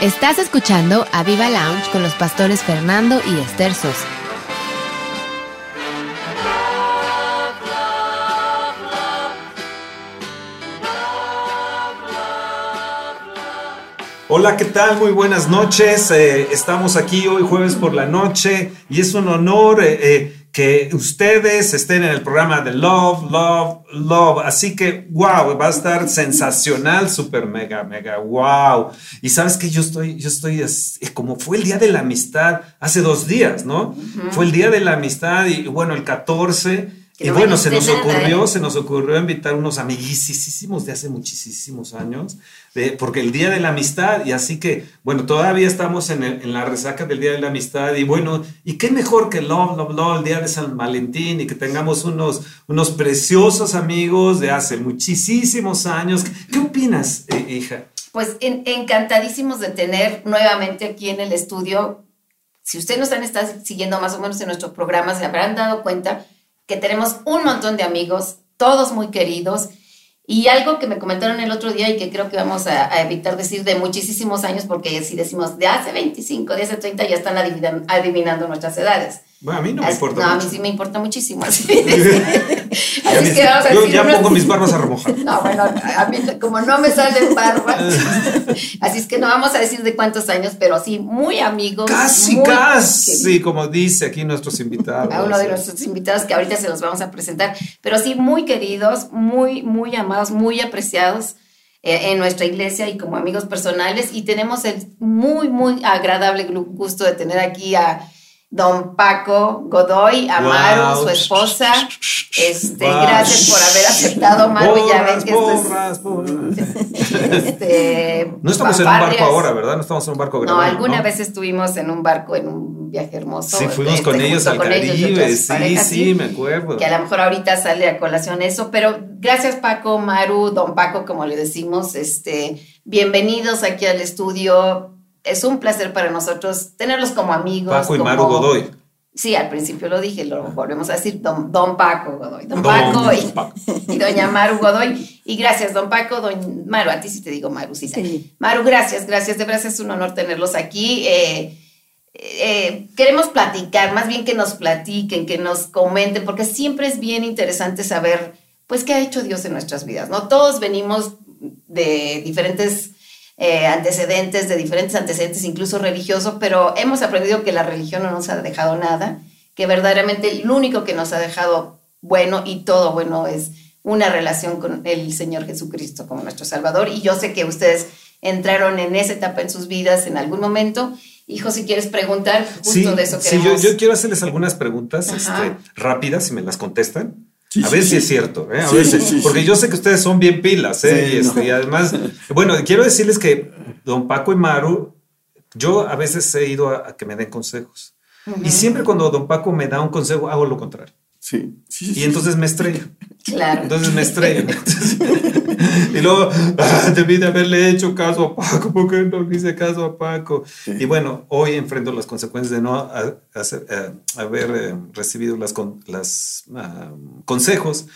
Estás escuchando a Viva Lounge con los pastores Fernando y Esther Sosa. Hola, ¿qué tal? Muy buenas noches. Eh, estamos aquí hoy jueves por la noche y es un honor eh, eh, que ustedes estén en el programa de Love, Love, Love. Así que, wow, va a estar sensacional, super mega, mega, wow. Y sabes que yo estoy, yo estoy, como fue el Día de la Amistad hace dos días, ¿no? Fue el Día de la Amistad y bueno, el 14 y bueno, se nos ocurrió, se nos ocurrió invitar unos amiguísimos de hace muchísimos años, porque el Día de la Amistad, y así que, bueno, todavía estamos en, en, la resaca del Día de la Amistad, y bueno, ¿y qué mejor que Love, Love, Love, el Día de San Valentín, y que tengamos unos, unos preciosos amigos de hace muchísimos años? ¿Qué opinas, eh, hija? Pues encantadísimos de tener nuevamente aquí en el estudio. Si ustedes nos han estado siguiendo más o menos en nuestro programa, se habrán dado cuenta que tenemos un montón de amigos, todos muy queridos. Y algo que me comentaron el otro día y que creo que vamos a, evitar decir de muchísimos años, porque si decimos de hace 25, de hace 30, ya están adivinando nuestras edades. Bueno, a mí no me importa. No, a mí sí me importa muchísimo. Así, es que vamos a Yo ya pongo mis barbas a remojar. No, bueno, a mí como no me salen barbas, así es que no vamos a decir de cuántos años, pero sí, muy amigos. Casi, casi, como dice aquí nuestros invitados. A uno de nuestros invitados que ahorita se los vamos a presentar, pero sí, muy queridos, muy, muy amados, muy apreciados eh, en nuestra iglesia y como amigos personales. Y tenemos el muy, muy agradable gusto de tener aquí a don Paco Godoy, Amaru, su esposa. Este, Gracias por haber aceptado, Amaru. ya ven que esto es. este, no estamos en un barco ahora, ¿verdad? No estamos en un barco grande. No, alguna vez estuvimos en un barco en un viaje hermoso. Sí, fuimos este, con ellos al Caribe. sí, sí, me acuerdo. Que a lo mejor ahorita sale a colación eso, pero gracias, Paco, Maru, don Paco, como le decimos. Este, bienvenidos aquí al estudio es un placer para nosotros tenerlos como amigos. Paco y Maru Godoy. Sí, al principio lo dije, lo volvemos a decir, don, don Paco Godoy. Don, Paco, y, doña Maru Godoy. Y gracias, don Paco, don Maru, a ti sí te digo Maru, sí. Maru, gracias, gracias, de verdad es un honor tenerlos aquí. Eh, eh, queremos platicar, más bien que nos platiquen, que nos comenten, porque siempre es bien interesante saber, pues, qué ha hecho Dios en nuestras vidas, ¿no? Todos venimos de diferentes eh, antecedentes, de diferentes antecedentes, incluso religiosos, pero hemos aprendido que la religión no nos ha dejado nada, que verdaderamente lo único que nos ha dejado bueno y todo bueno es una relación con el Señor Jesucristo como nuestro Salvador. Y yo sé que ustedes entraron en esa etapa en sus vidas en algún momento. Hijo, si quieres preguntar, justo de eso queremos. Sí, yo, quiero hacerles algunas preguntas este, rápidas, si me las contestan a ver si es cierto, ¿eh? porque yo sé que ustedes son bien pilas, ¿eh? y, este, además, bueno, quiero decirles que don Paco y Maru, yo a veces he ido a, que me den consejos. Y siempre cuando don Paco me da un consejo, hago lo contrario. Sí. y entonces me estrello. Claro. Entonces me estrello. y luego, ah, debí de haberle hecho caso a Paco, porque no le hice caso a Paco? Y bueno, hoy enfrento las consecuencias de no eh, haber eh, recibido las, las ah, consejos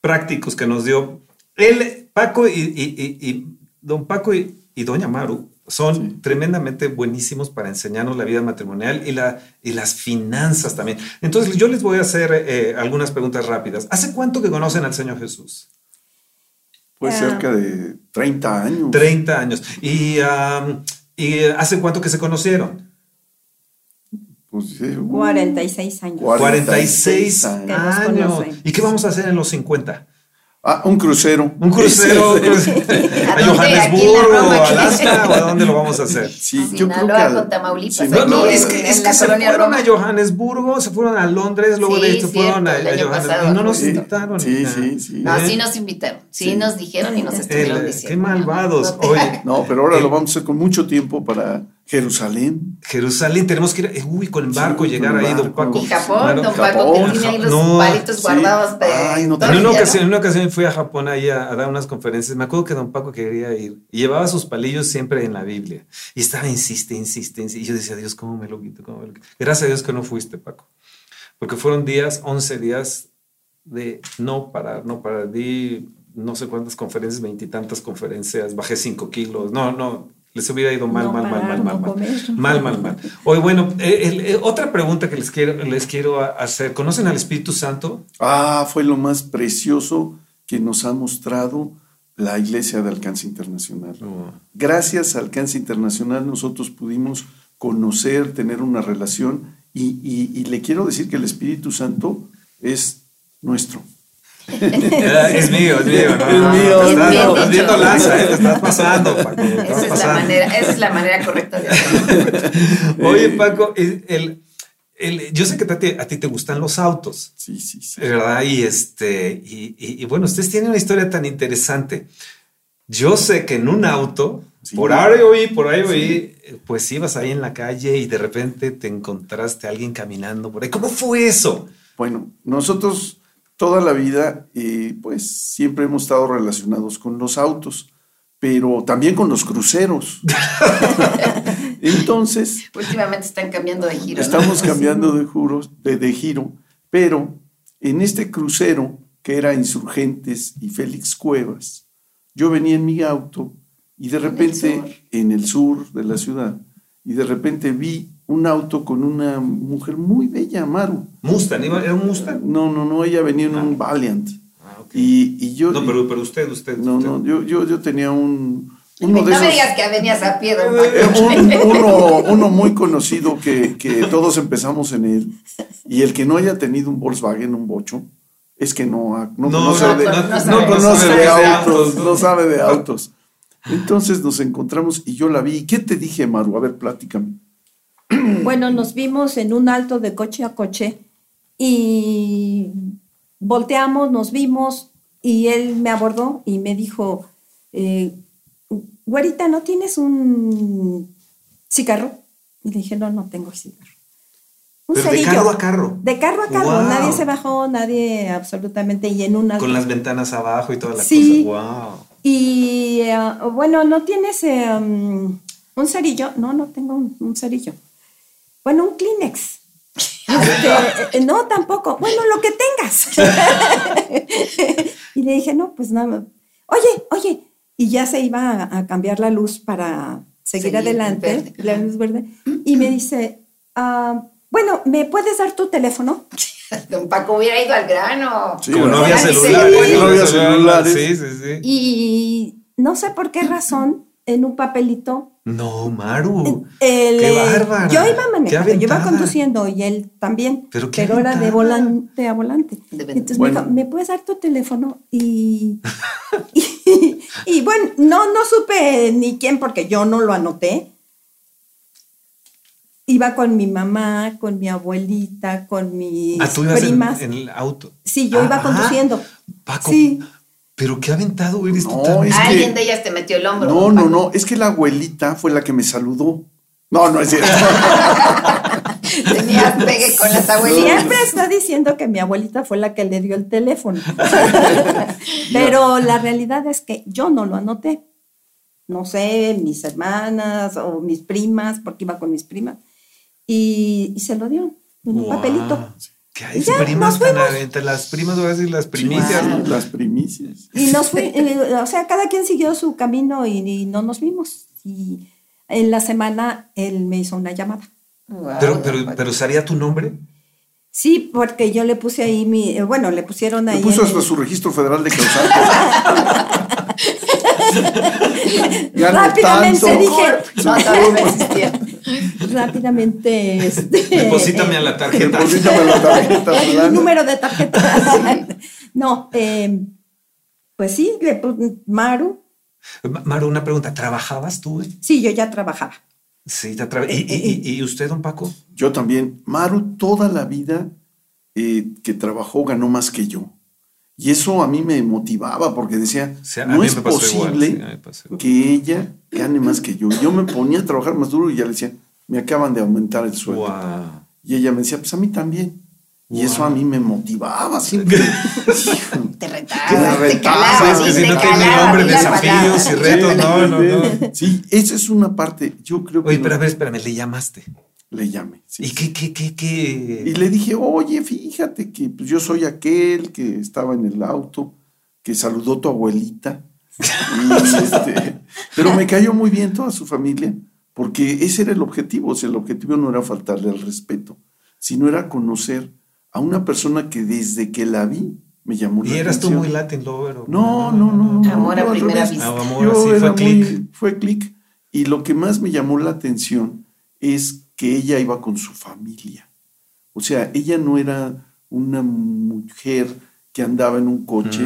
prácticos que nos dio él, Paco y, don Paco y, doña Maru son tremendamente buenísimos para enseñarnos la vida matrimonial y, la, y las finanzas también. Entonces, yo les voy a hacer eh, algunas preguntas rápidas. ¿Hace cuánto que conocen al Señor Jesús? Pues cerca de 30 años. 30 años. ¿Y, ¿y hace cuánto que se conocieron? Pues, 46 años. 46, años. ¿Y qué vamos a hacer en los 50? Ah, un crucero. Un crucero. ¿A, Johannesburgo o Alaska? ¿O a dónde lo vamos a hacer? Sí, yo creo que. A, Tamaulipas. no, no, es que, es que se fueron a Johannesburgo, se fueron a Londres, luego de hecho fueron a, Johannesburgo. Y no nos invitaron. Sí, sí, sí. No, sí nos invitaron. Sí, nos dijeron y nos estuvieron diciendo. Qué malvados. Oye. No, pero ahora lo vamos a hacer con mucho tiempo para Jerusalén. Jerusalén, tenemos que ir, eh, uy, con el barco, llegar ahí, don Paco. Y Japón, don Paco, que tiene ahí los palitos guardados. Ay, no, en, una ocasión, en una ocasión fui a Japón ahí a, dar unas conferencias. Me acuerdo que don Paco quería ir y llevaba sus palillos siempre en la Biblia. Y estaba, insiste, insiste, insiste. Y yo decía, Dios, ¿cómo me lo quito? ¿Cómo me lo quito? Gracias a Dios que no fuiste, Paco. Porque fueron días, 11 días de no parar, no parar. Di no sé cuántas conferencias, veintitantas conferencias, bajé cinco kilos. No, no, Les hubiera ido mal, No mal, mal, parar, mal, no mal, mal. comer. Mal, mal, mal. Oye, bueno, eh, el- eh, otra pregunta que les quiero, les quiero hacer. ¿Conocen al Espíritu Santo? Ah, fue lo más precioso que nos ha mostrado la Iglesia de Alcance Internacional. Gracias a Alcance Internacional nosotros pudimos conocer, tener una relación y, y- y le quiero decir que el Espíritu Santo es nuestro. Ah, es mío, es mío. No, Es no, mío, es estás- viendo lanza, eh, te estás pasando. Paco, te estás Esa es, la manera, esa es la manera correcta de hacerlo. Oye, Paco, el, el- yo sé que a ti, a ti te gustan los autos. Sí, sí, sí. ¿verdad? Y este, y, y- y bueno, ustedes tienen una historia tan interesante. Yo sé que en un auto, Sí. por ahí oí, por ahí oí, pues ibas ahí en la calle y de repente te encontraste a alguien caminando por ahí. ¿Cómo fue eso? Bueno, nosotros toda la vida, eh, pues siempre hemos estado relacionados con los autos, pero también con los cruceros. Entonces, Últimamente están cambiando de giro. ¿no? estamos cambiando de, juros, de, de giro, pero en este crucero, que era Insurgentes y Félix Cuevas, yo venía en mi auto y de el repente, sur. en el sur de la ciudad, y de repente vi un auto con una mujer muy bella, Maru. Mustang, ¿iba- ¿era un Mustang? No, no, no, ella venía en un Valiant. Ah, ok. Y, y yo. No, pero, pero usted, usted. no, usted. no, yo, yo, yo tenía un. No Uno de me esos. digas que venías a pie, eh, un- uno, uno muy conocido que, que todos empezamos en él. Y el que no haya tenido un Volkswagen, un bocho, es que no, ha- no, No, conoce, no, de, no, no no sabe. No de de autos, ¿no? no sabe de autos. Entonces nos encontramos y yo la vi. ¿Qué te dije, Maru? A ver, platícame. Bueno, nos vimos en un alto de coche a coche y volteamos, nos vimos y él me abordó y me dijo, eh, güerita, ¿no tienes un cigarro? Y le dije, no, no tengo cigarro. Un Pero de cerillo. carro a carro. De carro a carro, Wow. nadie se bajó, nadie absolutamente, y en un alto. Con las ventanas abajo y toda la Sí. cosa. Wow. Y eh, bueno, ¿no tienes um, un cerillo? No, no tengo un, un cerillo. Bueno, un Kleenex. Este, eh, no, tampoco. Bueno, lo que tengas. y le dije, no, pues nada. Oye, oye. Y ya se iba a, a cambiar la luz para seguir, Seguir, adelante, verde. la luz verde. Y me dice, ah, bueno, ¿me puedes dar tu teléfono? Don Paco hubiera ido al grano. Sí, Como no había Sí, celular. sí. No había celulares. Sí, sí, sí. Y no sé por qué razón, en un papelito No, Maru. El, ¡Qué eh, bárbara! Yo iba ¡Qué manejando, yo iba conduciendo y él también, Pero qué era de volante a volante. De Entonces Bueno. me dijo, ¿me puedes dar tu teléfono? Y, y, y bueno, no, no supe ni quién porque yo no lo anoté. Iba con mi mamá, con mi abuelita, con mis Ah, tú ibas primas. en el auto. Sí, yo iba Ah, conduciendo. Paco, Sí. Pero qué aventado eres tú No, también. es que- Alguien de ellas te metió el hombro. No, no, no. Es que la abuelita fue la que me saludó. No, no es cierto. Tenías pegue con las abuelitas. Siempre está diciendo que mi abuelita fue la que le dio el teléfono. Pero la realidad es que yo no lo anoté. No sé, mis hermanas o mis primas, porque iba con mis primas. Y, y se lo dio en un Guau. papelito. ¿Qué hay? Ya, primas tan fuimos. a- entre las primas, voy a decir las primicias. ¿no? Las primicias. Y nos fue, eh, o sea, cada quien siguió su camino y, y no nos vimos. Y en la semana él me hizo una llamada. Wow, Pero, pero, pero ¿sería tu nombre? Sí, porque yo le puse ahí mi, eh, bueno, le pusieron ahí. Le puso hasta el- su registro federal de causantes. Rápidamente tanto. dije, No, no rápidamente. Este, Deposítame a la tarjeta. Deposítame la tarjeta. el fulano. número de tarjeta. no, eh, pues sí, le pu- Maru. Ma- Maru, una pregunta. ¿Trabajabas tú? eh? Sí, yo ya trabajaba. Sí, te tra- ¿Y, y, y- y usted, don Paco? Yo también. Maru toda la vida eh, que trabajó ganó más que yo. Y eso a mí me motivaba porque decía, O sea, a no es igual, posible sí, que ella gane más que yo. Yo me ponía a trabajar más duro y ya le decía, me acaban de aumentar el sueldo. Y ella me decía, pues a mí también. Y eso a mí me motivaba siempre. Te retaba, te retaba, calaba. es que sí, si te no tiene calaba, nombre, desafíos y retos, no, no, no. Sí, esa es una parte. Yo creo que Oye, no- pero a ver, espérame, le llamaste. Le llame. sí. ¿Y qué, qué, qué, qué? Y le dije, oye, fíjate que pues, yo soy aquel que estaba en el auto, que saludó tu abuelita. Y, este, Pero me cayó muy bien toda su familia, porque ese era el objetivo. O sea, el objetivo no era faltarle al respeto, sino era conocer a una persona que desde que la vi me llamó la ¿Y eras tú atención. muy Latin lover? o- No, no, no. no, Amor no, a primera revés. vista. Ah, amor, era fue muy- clic. Fue clic. Y lo que más me llamó la atención es que ella iba con su familia. O sea, ella no era una mujer que andaba en un coche,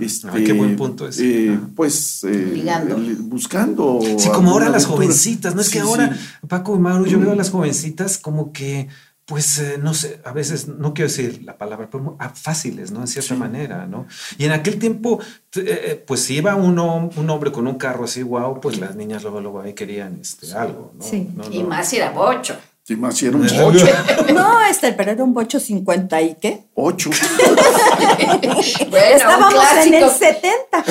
este, Ay, qué buen punto ese. eh, Ah. pues eh, Ligando. eh, buscando. Sí, como ahora las aventura. jovencitas, ¿no? Es que ahora, sí. Paco y Mauro, yo veo a las jovencitas como que, pues, eh, no sé, a veces, no quiero decir la palabra, pero ah, fáciles, ¿no? En cierta Sí. manera, ¿no? Y en aquel tiempo, eh, eh, pues, si iba uno, un hombre con un carro así, wow, pues las niñas luego, luego ahí querían este, algo, ¿no? Sí. No, Y más si era bocho. Sí, más si era un Desde ocho. No, este, pero era un bocho 50 y qué. Ocho. Bueno, Estábamos un clásico. en el 70.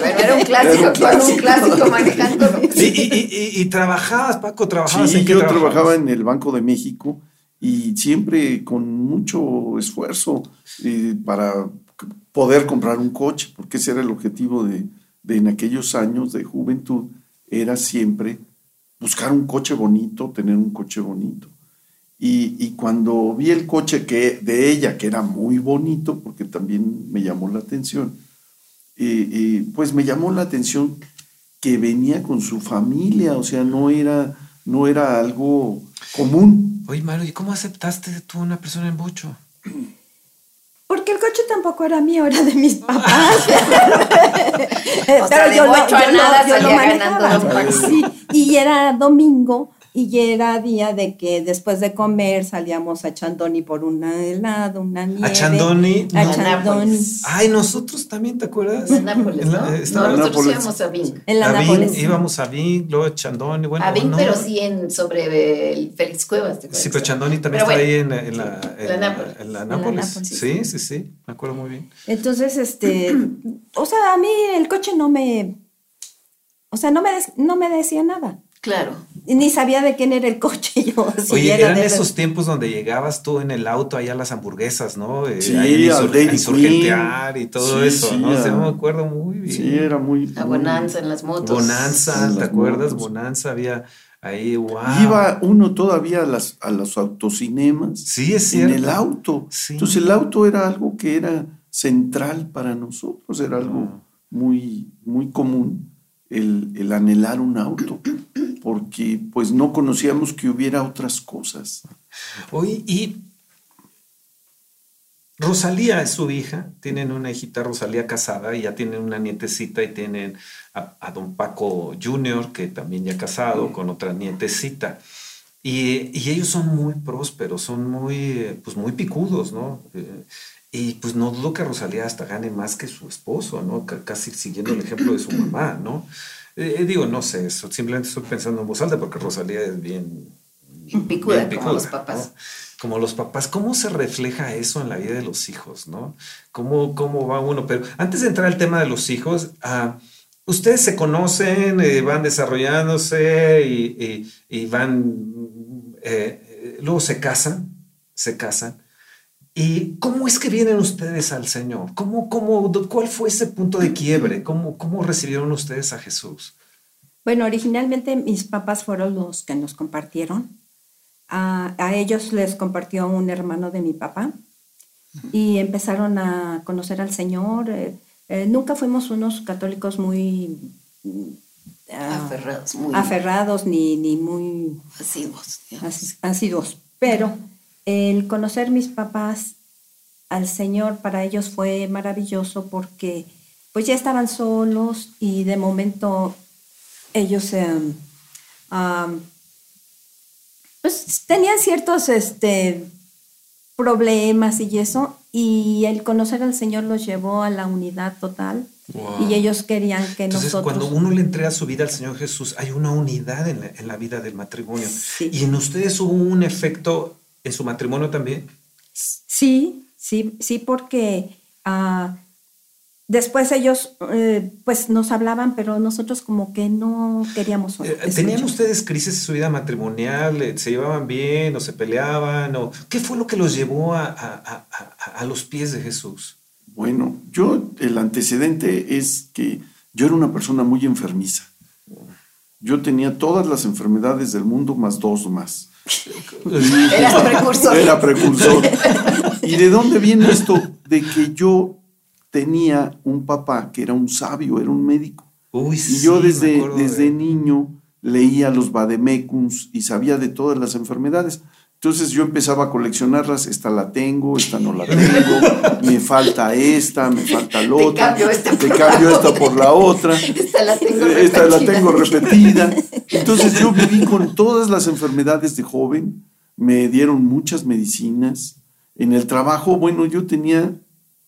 Bueno, era un clásico, Era un con un clásico. clásico manejando. Y, y- y- y- y trabajabas, Paco, trabajabas Sí, en qué yo trabajabas? trabajaba en el Banco de México y siempre con mucho esfuerzo eh, para poder comprar un coche, porque ese era el objetivo de, de en aquellos años de juventud, era siempre buscar un coche bonito, tener un coche bonito. Y, y cuando vi el coche que, de ella, que era muy bonito, porque también me llamó la atención, eh, eh, pues me llamó la atención que venía con su familia, o sea, no era, no era algo común. Oye, Mario, ¿y cómo aceptaste tú a una persona en bocho? Porque el coche tampoco era mío, era de mis papás. O sea, de bocho a nada salía ganando manejaba. Sí, y era domingo y era día de que después de comer salíamos a Chandoni por un helado, una nieve. Chandoni? A No. Chandoni. Ay, nosotros también, ¿te acuerdas? En Nápoles, En la- ¿no? eh, No, nosotros Nápoles. íbamos a Bing. En la a Nápoles. íbamos a Vin, luego a Chandoni, bueno, a Bing, no. pero sí en, sobre el Félix Cuevas. ¿te Sí, pero Chandoni también Pero está bueno, ahí en, la- en la, en la la- Nápoles. en la En la Nápoles. Nápoles. Sí, sí, sí, me acuerdo muy bien. Entonces, este, o sea, a mí el coche no me, o sea, no me, des- no me decía nada. Claro. Ni sabía de quién era el coche yo. si Oye, era eran de- esos tiempos donde llegabas tú en el auto allá a las hamburguesas, ¿no? Eh, Sí, ahí a al insurgentear Queen. y todo Sí, eso, sí, ¿no? O sea, me acuerdo muy bien. Sí, era muy... A muy- Bonanza en las motos. Bonanza, En ¿te acuerdas? motos. Bonanza había ahí, wow. Iba uno todavía a, las, a los autocinemas Sí, es en cierto. el auto. Sí. Entonces el auto era algo que era central para nosotros, era algo muy, muy común el, el anhelar un auto, porque pues no conocíamos que hubiera otras cosas. Oye, y Rosalía es su hija, tienen una hijita Rosalía casada y ya tienen una nietecita y tienen a, a don Paco Jr., que también ya casado con otra nietecita. Y, y ellos son muy prósperos, son muy, eh, pues muy picudos, ¿no? Eh, y pues no dudo que Rosalía hasta gane más que su esposo, ¿no? C- casi siguiendo el ejemplo de su mamá, ¿no? Eh, digo, no sé, eso, simplemente estoy pensando en voz alta porque Rosalía es bien, Bien picuda, bien como los picuda, papás. ¿no? Como los papás, ¿cómo se refleja eso en la vida de los hijos, no? ¿Cómo, cómo va uno? Pero antes de entrar al tema de los hijos, ah, ustedes se conocen, eh, van desarrollándose y, y- y van, eh, luego se casan, se casan. ¿Y cómo es que vienen ustedes al Señor? ¿Cómo, cómo, ¿Cuál fue ese punto de quiebre? ¿Cómo, ¿Cómo recibieron ustedes a Jesús? Bueno, originalmente mis papás fueron los que nos compartieron. A, a ellos les compartió un hermano de mi papá y empezaron a conocer al Señor. Eh, eh, nunca fuimos unos católicos muy ah, Aferrados, muy aferrados ni, ni muy asiduos. Pero el conocer mis papás al Señor para ellos fue maravilloso porque pues ya estaban solos y de momento ellos am, pues tenían ciertos este, problemas y eso y el conocer al Señor los llevó a la unidad total Wow. y ellos querían que Entonces, nosotros cuando uno le entrega su vida al Señor Jesús, hay una unidad en la, en la vida del matrimonio. Sí. ¿Y en ustedes hubo un efecto en su matrimonio también? Sí, sí, sí, porque ah, después ellos eh, pues nos hablaban, pero nosotros como que no queríamos. Eh, escuchar. ¿Tenían ustedes crisis en su vida matrimonial? Eh, ¿Se llevaban bien o se peleaban? O, ¿Qué fue lo que los llevó a, a- a- a- a los pies de Jesús? Bueno, yo el antecedente es que yo era una persona muy enfermiza. Yo tenía todas las enfermedades del mundo más dos más. Era precursor. Era precursor. ¿Y de dónde viene esto? De que yo tenía un papá que era un sabio, era un médico. Uy, y yo sí, desde, acuerdo desde niño leía los vademecums y sabía de todas las enfermedades. Entonces yo empezaba a coleccionarlas, esta la tengo, esta no la tengo, me falta esta, me falta la Te otra, cambio esta te por cambio la esta por la otra, Esta la tengo esta la repetida. tengo repetida. Entonces yo viví con todas las enfermedades de joven, me dieron muchas medicinas. En el trabajo, bueno, yo tenía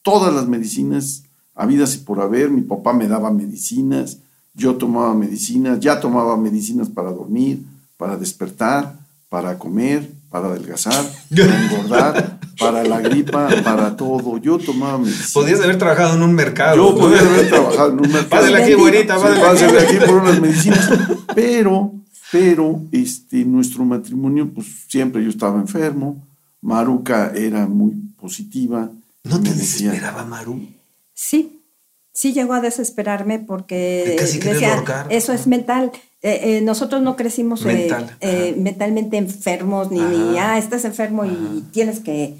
todas las medicinas habidas y por haber. Mi papá me daba medicinas, yo tomaba medicinas, ya tomaba medicinas para dormir, para despertar, para comer, para adelgazar, para engordar, para la gripa, para todo. Yo tomaba medicinas. Podías haber trabajado en un mercado. Yo ¿no? podía haber trabajado en un mercado. Pásale aquí, güerita, pásale pásale aquí por unas medicinas. Pero, pero, este, nuestro matrimonio, pues siempre yo estaba enfermo. Maruca era muy positiva. ¿No te desesperaba, Maru? Sí, sí llegó a desesperarme porque casi quererlo decía, eso es mental. Eh, eh, nosotros no crecimos eh, Mental, eh, mentalmente enfermos, ni, ni, ah, estás enfermo y tienes que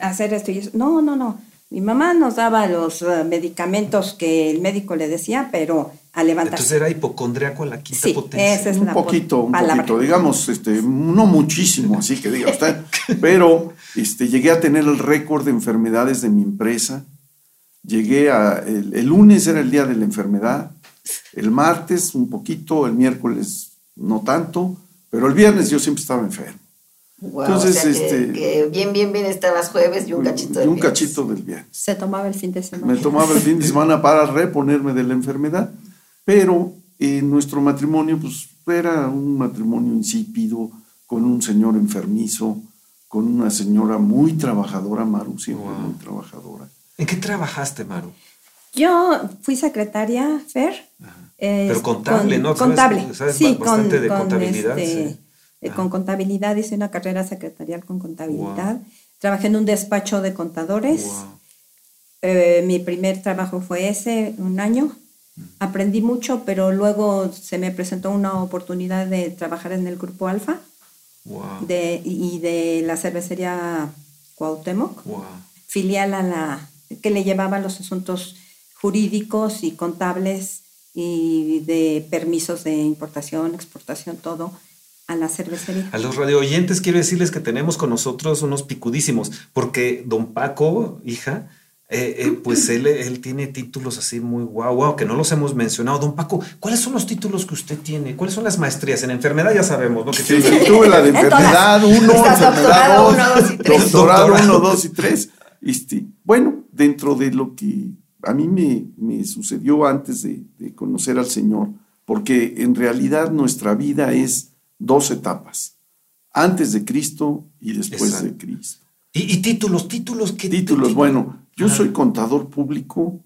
hacer esto y eso. No, no, no. Mi mamá nos daba los eh, medicamentos que el médico le decía, pero a levantarse. Entonces era hipocondriaco a la quinta Sí, potencia. esa es un la poquito, un palabra. poquito, digamos, este, no muchísimo, así que diga usted, pero este, llegué a tener el récord de enfermedades de mi empresa. Llegué a, el, el lunes era el día de la enfermedad, el martes un poquito, el miércoles no tanto, pero el viernes yo siempre estaba enfermo. Guau, Entonces, o sea, que- este- que bien, bien, bien estabas jueves y un cachito Y de un viernes. cachito del viernes. Se tomaba el fin de semana. Me tomaba el fin de semana para reponerme de la enfermedad, pero en nuestro matrimonio, pues era un matrimonio insípido, con un señor enfermizo, con una señora muy trabajadora, Maru, siempre Wow. muy trabajadora. ¿En qué trabajaste, Maru? Yo fui secretaria, Fer. eh, Pero contable, ¿no? ¿Sabes- Contable. sabes sí, bastante con, de con, contabilidad, este, sí. eh, Ah. con contabilidad, hice una carrera secretarial con contabilidad. Wow. Trabajé en un despacho de contadores. Wow. Eh, mi primer trabajo fue ese, un año. Aprendí mucho, pero luego se me presentó una oportunidad de trabajar en el Grupo Alfa Wow. de, y de la cervecería Cuauhtémoc Wow. filial a la que le llevaba los asuntos jurídicos y contables y de permisos de importación, exportación, todo a la cervecería. A los radio oyentes quiero decirles que tenemos con nosotros unos picudísimos, porque don Paco, hija, eh, eh, pues él, él tiene títulos así muy guau, guau, que no los hemos mencionado. Don Paco, ¿cuáles son los títulos que usted tiene? ¿Cuáles son las maestrías? En enfermedad ya sabemos, ¿no? Que Sí, tiene- sí, tuve la de enfermedad 1, Estás enfermedad doctorado 2, uno, dos y tres. doctorado Doctorado. 1, 2 y 3. Este, bueno, dentro de lo que a mí me, me sucedió antes de, de conocer al Señor, porque en realidad nuestra vida es dos etapas, antes de Cristo y después de. Cristo. ¿Y, y títulos, títulos, ¿qué Títulos, qué- bueno, yo Ajá. soy contador público,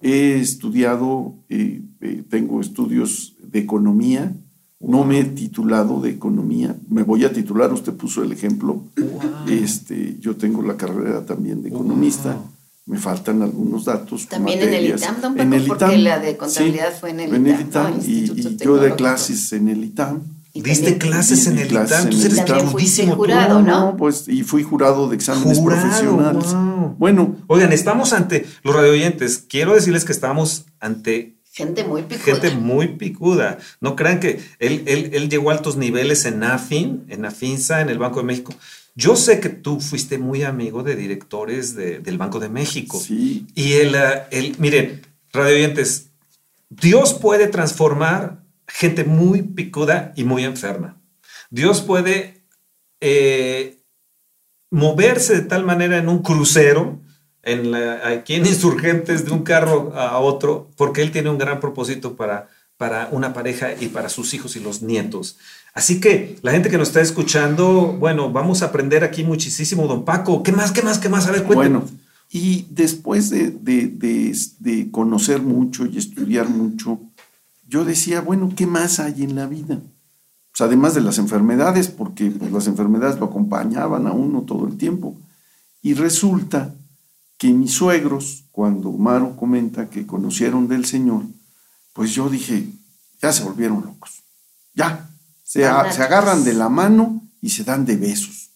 he estudiado, eh, eh, tengo estudios de economía, no me he titulado de economía, me voy a titular, usted puso el ejemplo, Wow. este, yo tengo la carrera también de economista, Wow. me faltan algunos datos. También en el. ITAM, don En Paco, el porque ITAM, la de contabilidad fue en el en el ITAM, ¿no? ITAM, y, y yo de clases en el ITAM. Y Diste también- clases en el ITAM, el eres tú. jurado, ¿no? pues, y fui jurado de exámenes Jurado, profesionales. wow. Bueno, Oigan, estamos ante los radioyentes. Quiero decirles que estamos ante Gente muy picuda. gente muy picuda. No crean que él, él, él llegó a altos niveles en AFIN, en AFINSA, en el Banco de México. Yo sé que tú fuiste muy amigo de directores de- del Banco de México. sí, Y el, el, miren, radioyentes, Dios puede transformar gente muy picuda y muy enferma. Dios puede eh, moverse de tal manera en un crucero, en la- aquí en Insurgentes, de un carro a otro, porque Él tiene un gran propósito para, para una pareja y para sus hijos y los nietos. Así que la gente que nos está escuchando, bueno, vamos a aprender aquí muchísimo, don Paco. ¿Qué más, qué más, qué más? A ver, cuéntanos. Bueno, y después de, de- de- de conocer mucho y estudiar mucho, yo decía, bueno, ¿qué más hay en la vida? Pues además de las enfermedades, porque pues, las enfermedades lo acompañaban a uno todo el tiempo. Y resulta que mis suegros, cuando Maro comenta que conocieron del Señor, pues yo dije, ya se volvieron locos. Ya, se, se agarran de la mano y se dan de besos.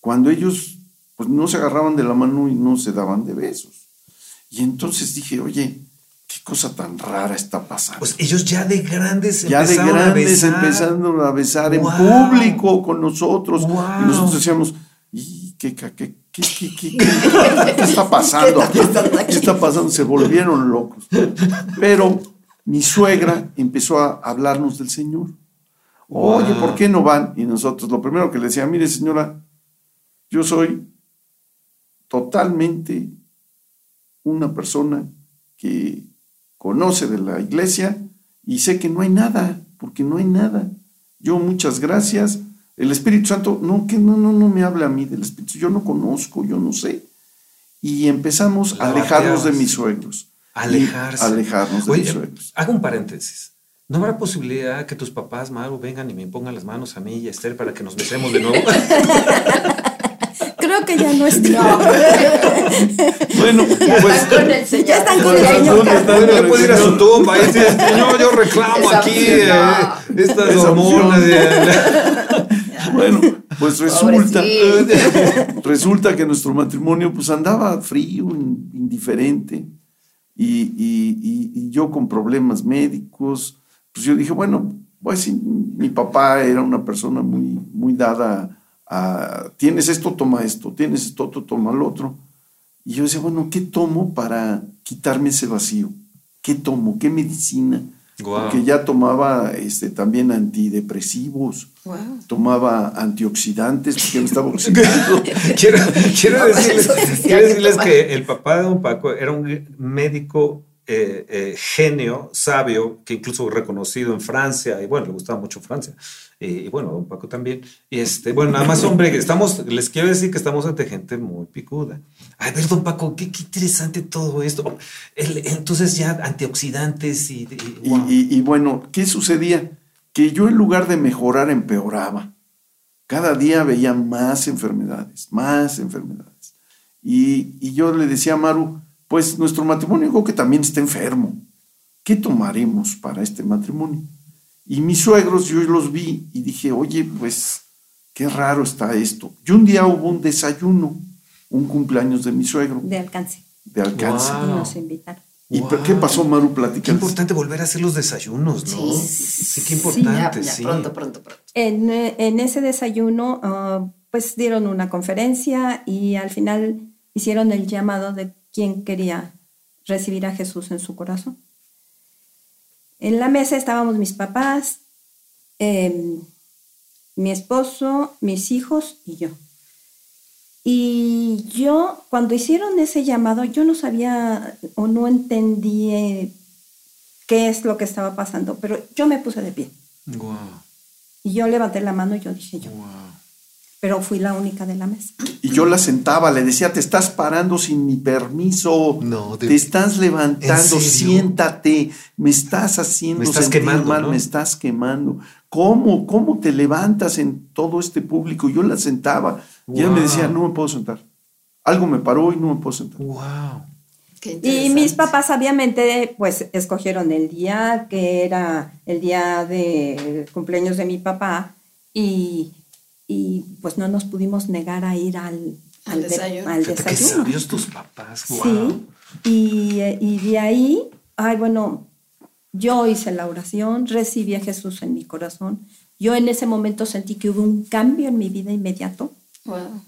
Cuando ellos pues no se agarraban de la mano y no se daban de besos. Y entonces dije, oye, qué cosa tan rara está pasando. Pues ellos ya de grandes ya de grandes empezando a besar en público con nosotros. Y nosotros decíamos, ¿y qué, qué, qué, qué, qué, qué está pasando? ¿Qué está pasando? Se volvieron locos. Pero mi suegra empezó a hablarnos del Señor. Oye, ¿por qué no van? Y nosotros, lo primero que le decía, mire señora, yo soy totalmente una persona que conoce de la iglesia y sé que no hay nada, porque no hay nada. Yo muchas gracias. El Espíritu Santo, no, que no, no, no me habla a mí del Espíritu, yo no conozco, yo no sé. Y empezamos a alejarnos de mis suegros. Alejarse. Alejarnos de mis suegros. Hago un paréntesis. ¿No habrá posibilidad que tus papás, Maru, vengan y me pongan las manos a mí y a Esther para que nos besemos de nuevo? que ya no está. bueno, pues ya están con el señor. Ya puede ir a su tumba y decir, señor, yo reclamo aquí eh, estas hormonas. bueno, pues resulta, resulta que nuestro matrimonio pues andaba frío, indiferente, y, y, y, yo con problemas médicos, pues yo dije, bueno, pues mi papá era una persona muy, muy dada tienes esto, toma esto, tienes esto, toma lo otro. Y yo decía, bueno, ¿qué tomo para quitarme ese vacío? ¿Qué tomo? ¿Qué medicina? Porque ya tomaba este, también antidepresivos, tomaba antioxidantes, porque me estaba oxidando. quiero, quiero, decirles, quiero decirles que el papá de don Paco era un médico eh, eh, genio, sabio, que incluso reconocido en Francia, y bueno, le gustaba mucho Francia, y bueno, don Paco también. Y este, bueno, nada más, hombre, estamos, les quiero decir que estamos ante gente muy picuda. A ver, don Paco, qué, interesante todo esto. entonces ya antioxidantes y y, bueno, ¿qué sucedía? Que yo en lugar de mejorar empeoraba. Cada día veía más enfermedades, más enfermedades. Y, y yo le decía a Maru, pues nuestro matrimonio creo que también está enfermo. ¿Qué tomaremos para este matrimonio? Y mis suegros, yo los vi y dije, oye, pues qué raro está esto. Y un día hubo un desayuno, un cumpleaños de mi suegro. De alcance. De alcance. Y nos invitaron. ¿Y qué pasó, Maru? Platica. Qué importante volver a hacer los desayunos, ¿no? Sí, qué importante. Sí, Pronto, pronto, pronto. En, en ese desayuno, ah, pues dieron una conferencia y al final hicieron el llamado de quién quería recibir a Jesús en su corazón. En la mesa estábamos mis papás, em, mi esposo, mis hijos y yo. Y yo, cuando hicieron ese llamado, yo no sabía o no entendí eh, qué es lo que estaba pasando, pero yo me puse de pie. Y yo levanté la mano y yo dije yo pero fui la única de la mesa. Y yo la sentaba, le decía, te estás parando sin mi permiso, no, te estás levantando, siéntate, me estás haciendo me estás quemando, mal, me estás quemando. ¿Cómo? ¿Cómo te levantas en todo este público? Yo la sentaba y ella me decía, no me puedo sentar. Algo me paró y no me puedo sentar. Wow. Y mis papás sabiamente pues escogieron el día que era el día de cumpleaños de mi papá y y pues no nos pudimos negar a ir al, al, desayuno. Qué sabios tus papás, Sí, y, y de ahí, ay, bueno, yo hice la oración, recibí a Jesús en mi corazón. Yo en ese momento sentí que hubo un cambio en mi vida inmediato. Wow.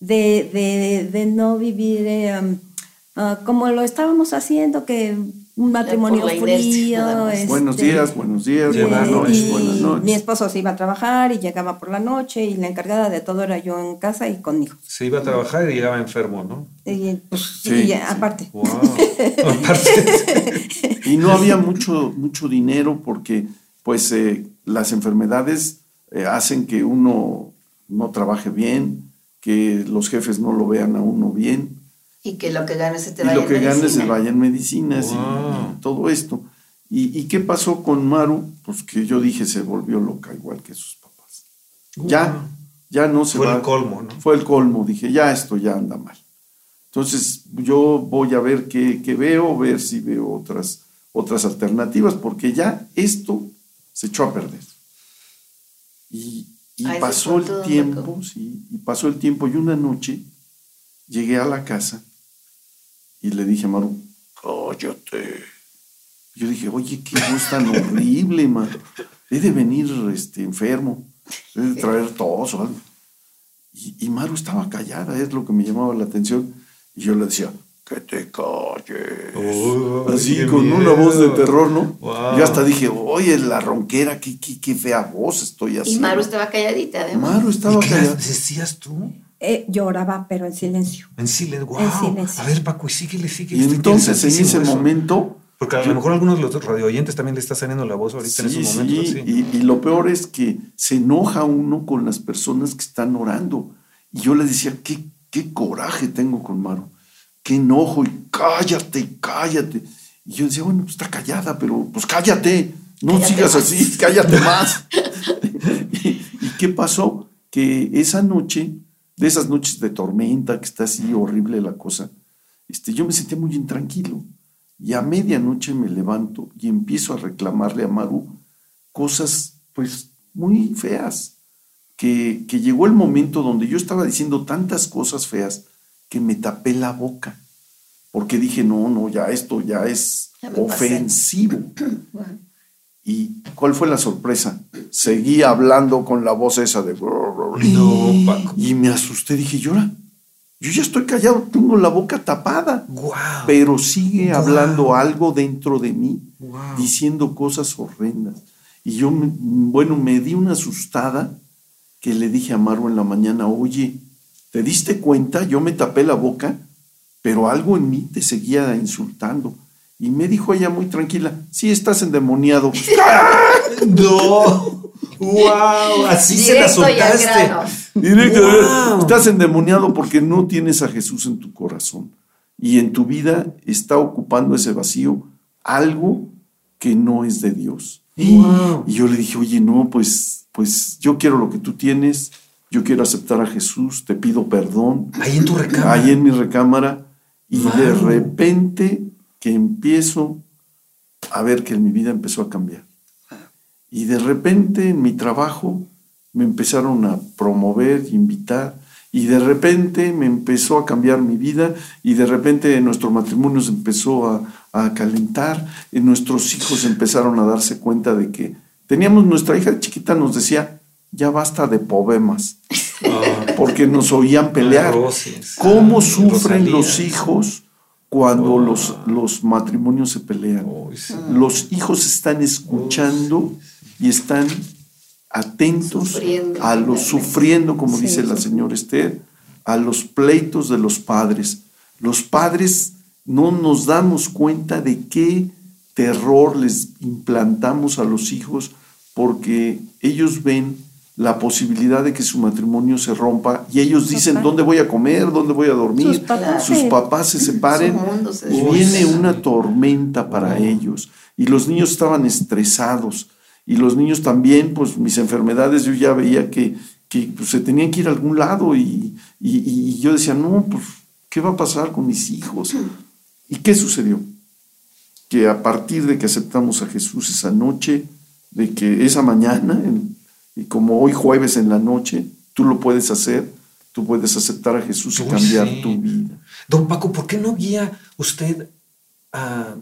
De, de, de, no vivir eh, um, uh, como lo estábamos haciendo, que un matrimonio frío. Este, buenos días, buenos días, buenas noches, buenas noches. Mi esposo se iba a trabajar y llegaba por la noche y la encargada de todo era yo en casa y con hijos. Se iba a trabajar y llegaba enfermo, ¿no? Y, pues, sí, aparte. y no había mucho, mucho dinero porque pues eh, las enfermedades eh, hacen que uno no trabaje bien, que los jefes no lo vean a uno bien y que lo que ganes se te vaya en. Y lo que ganes se vaya en medicinas y, todo esto. ¿Y, qué pasó con Maru? Pues que yo dije se volvió loca igual que sus papás. Ya, ya no se Fue el colmo, ¿no? Fue el colmo. Dije, ya esto ya anda mal. Entonces yo voy a ver qué, qué veo, ver si veo otras, otras alternativas, porque ya esto se echó a perder. Y, pasó el tiempo, sí, y pasó el tiempo, y una noche llegué a la casa y le dije a Maru, cállate. Yo dije, oye, qué voz tan horrible, man. He de venir este, enfermo, he de traer tos o algo. Y, Maru estaba callada, es lo que me llamaba la atención. Y yo le decía, que te calles. Así, con una voz de terror, ¿no? Yo hasta dije, oye, la ronquera, qué, qué, fea voz estoy haciendo. Y Maru estaba calladita, además. Maru estaba ¿Y qué decías tú? Eh, lloraba, pero en silencio. En silencio, wow. En silencio. A ver, Paco, y síguele, síguele. Y entonces, en ese momento porque a lo mejor algunos de los radio oyentes también le está saliendo la voz ahorita en esos momentos. Sí. Y, y, lo peor es que se enoja uno con las personas que están orando. Y yo le decía, qué, qué coraje tengo con Maru, qué enojo, y cállate, cállate. Y yo decía, bueno, pues está callada, pero pues cállate, no sigas así, cállate más. y, ¿Y qué pasó? Que esa noche, de esas noches de tormenta, que está así horrible la cosa, este, yo me sentía muy intranquilo. Y a medianoche me levanto y empiezo a reclamarle a Maru cosas pues muy feas, que, que llegó el momento donde yo estaba diciendo tantas cosas feas que me tapé la boca, porque dije, no, no, ya esto ya es ofensivo. ¿Y cuál fue la sorpresa? Seguí hablando con la voz esa de... Y me asusté, dije, llora. Yo ya estoy callado, tengo la boca tapada. Pero sigue hablando algo dentro de mí, diciendo cosas horrendas. Y yo, bueno, me di una asustada que le dije a Maru en la mañana, oye, ¿te diste cuenta? Yo me tapé la boca, pero algo en mí te seguía insultando. Y me dijo ella muy tranquila, sí, estás endemoniado. no. ¡Wow! Así se la soltaste. Estás endemoniado porque no tienes a Jesús en tu corazón. Y en tu vida está ocupando ese vacío algo que no es de Dios. Y yo le dije, oye, no, pues, pues yo quiero lo que tú tienes, yo quiero aceptar a Jesús, te pido perdón. Ahí en tu recámara. Ahí en mi recámara. Y de repente que empiezo a ver que en mi vida empezó a cambiar. Y de repente en mi trabajo me empezaron a promover, invitar, y de repente me empezó a cambiar mi vida, y de repente nuestro matrimonio se empezó a, calentar, y nuestros hijos empezaron a darse cuenta de que teníamos nuestra hija chiquita, nos decía, ya basta de poemas, ah. porque nos oían pelear. ¿Cómo sufren los hijos? Cuando los, los matrimonios se pelean. Los hijos están escuchando y están atentos a los sufriendo, como dice la señora Esther, a los pleitos de los padres. Los padres no nos damos cuenta de qué terror les implantamos a los hijos porque ellos ven la posibilidad de que su matrimonio se rompa y ellos dicen dónde voy a comer, dónde voy a dormir, sus papás, se separen y viene una tormenta para ellos. Y los niños estaban estresados. Y los niños también, pues mis enfermedades, yo ya veía que, que pues, se tenían que ir a algún lado y, y, yo decía, no, pues, ¿qué va a pasar con mis hijos? ¿Y qué sucedió? Que a partir de que aceptamos a Jesús esa noche, de que esa mañana, y como hoy jueves en la noche, tú lo puedes hacer, tú puedes aceptar a Jesús y cambiar tu vida. Don Paco, ¿por qué no guía usted a,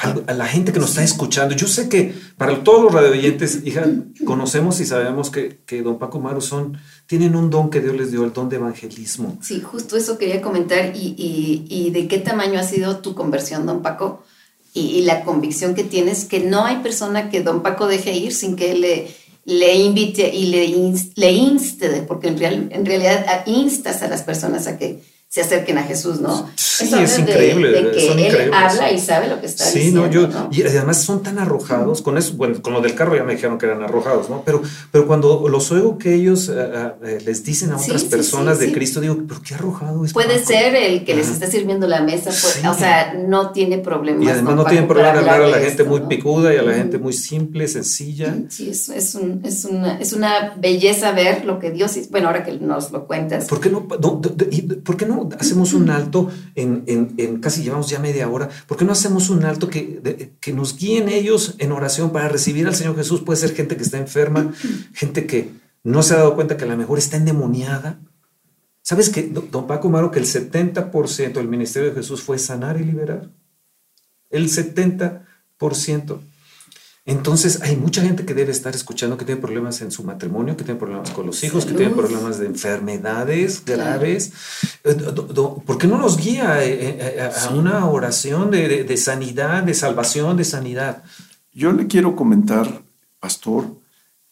a, la gente que nos está escuchando. Yo sé que para todos los radioyentes, hija, conocemos y sabemos que, que, don Paco Maru son, tienen un don que Dios les dio, el don de evangelismo. Sí, justo eso quería comentar y, y, y de qué tamaño ha sido tu conversión, don Paco, y, la convicción que tienes que no hay persona que don Paco deje ir sin que le, le invite y le, le inste, porque en, real, en realidad instas a las personas a que se acerquen a Jesús, ¿no? Sí, es increíble. De, que él habla y sabe lo que está diciendo. Sí, no, yo, y además son tan arrojados, con eso, bueno, con lo del carro ya me dijeron que eran arrojados, ¿no? Pero, pero cuando los oigo que ellos eh, eh, les dicen a otras personas de Cristo, digo, pero qué arrojado es. Puede ser el que les está sirviendo la mesa, pues, o sea, no tiene problemas. Y además no, tienen problema de hablar a la gente muy picuda y a la gente muy simple, sencilla. Sí, es, es, un, es, una, es una belleza ver lo que Dios, bueno, ahora que nos lo cuentas. ¿Por qué no, ¿por qué no hacemos un alto en, casi llevamos ya media hora? ¿Por qué no hacemos un alto que, que nos guíen ellos en oración para recibir al Señor Jesús? Puede ser gente que está enferma, gente que no se ha dado cuenta que a lo mejor está endemoniada. ¿Sabes que, don Paco Maro, que el 70% del ministerio de Jesús fue sanar y liberar? El 70%. Entonces hay mucha gente que debe estar escuchando que tiene problemas en su matrimonio, que tiene problemas con los hijos, que tiene problemas de enfermedades graves. Eh, ¿Por qué no nos guía eh, eh, a una oración de, sanidad, de salvación, de sanidad? Yo le quiero comentar, pastor,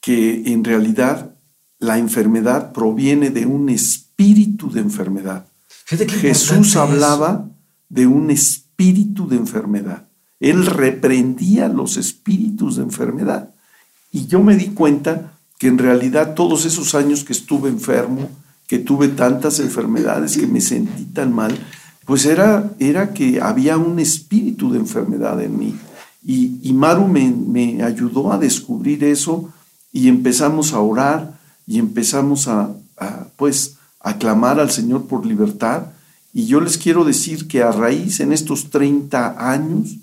que en realidad la enfermedad proviene de un espíritu de enfermedad. Jesús hablaba de un espíritu de enfermedad. Él reprendía los espíritus de enfermedad. Y yo me di cuenta que en realidad todos esos años que estuve enfermo, que tuve tantas enfermedades, que me sentí tan mal, pues era, era que había un espíritu de enfermedad en mí. Y, Maru me, ayudó a descubrir eso y empezamos a orar y empezamos a, a, pues, a clamar al Señor por libertad. Y yo les quiero decir que a raíz en estos 30 años,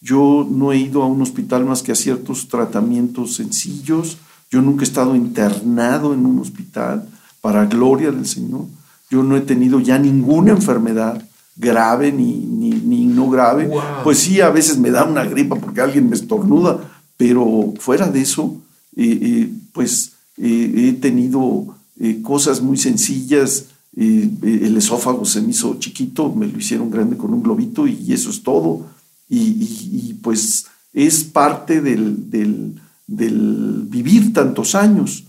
yo no he ido a un hospital más que a ciertos tratamientos sencillos. Yo nunca he estado internado en un hospital, para gloria del Señor. Yo no he tenido ya ninguna enfermedad grave ni, ni, no grave. Pues sí, a veces me da una gripa porque alguien me estornuda, pero fuera de eso, eh, eh, pues eh, he tenido cosas muy sencillas. el esófago se me hizo chiquito, me lo hicieron grande con un globito y eso es todo y, pues es parte del, vivir tantos años.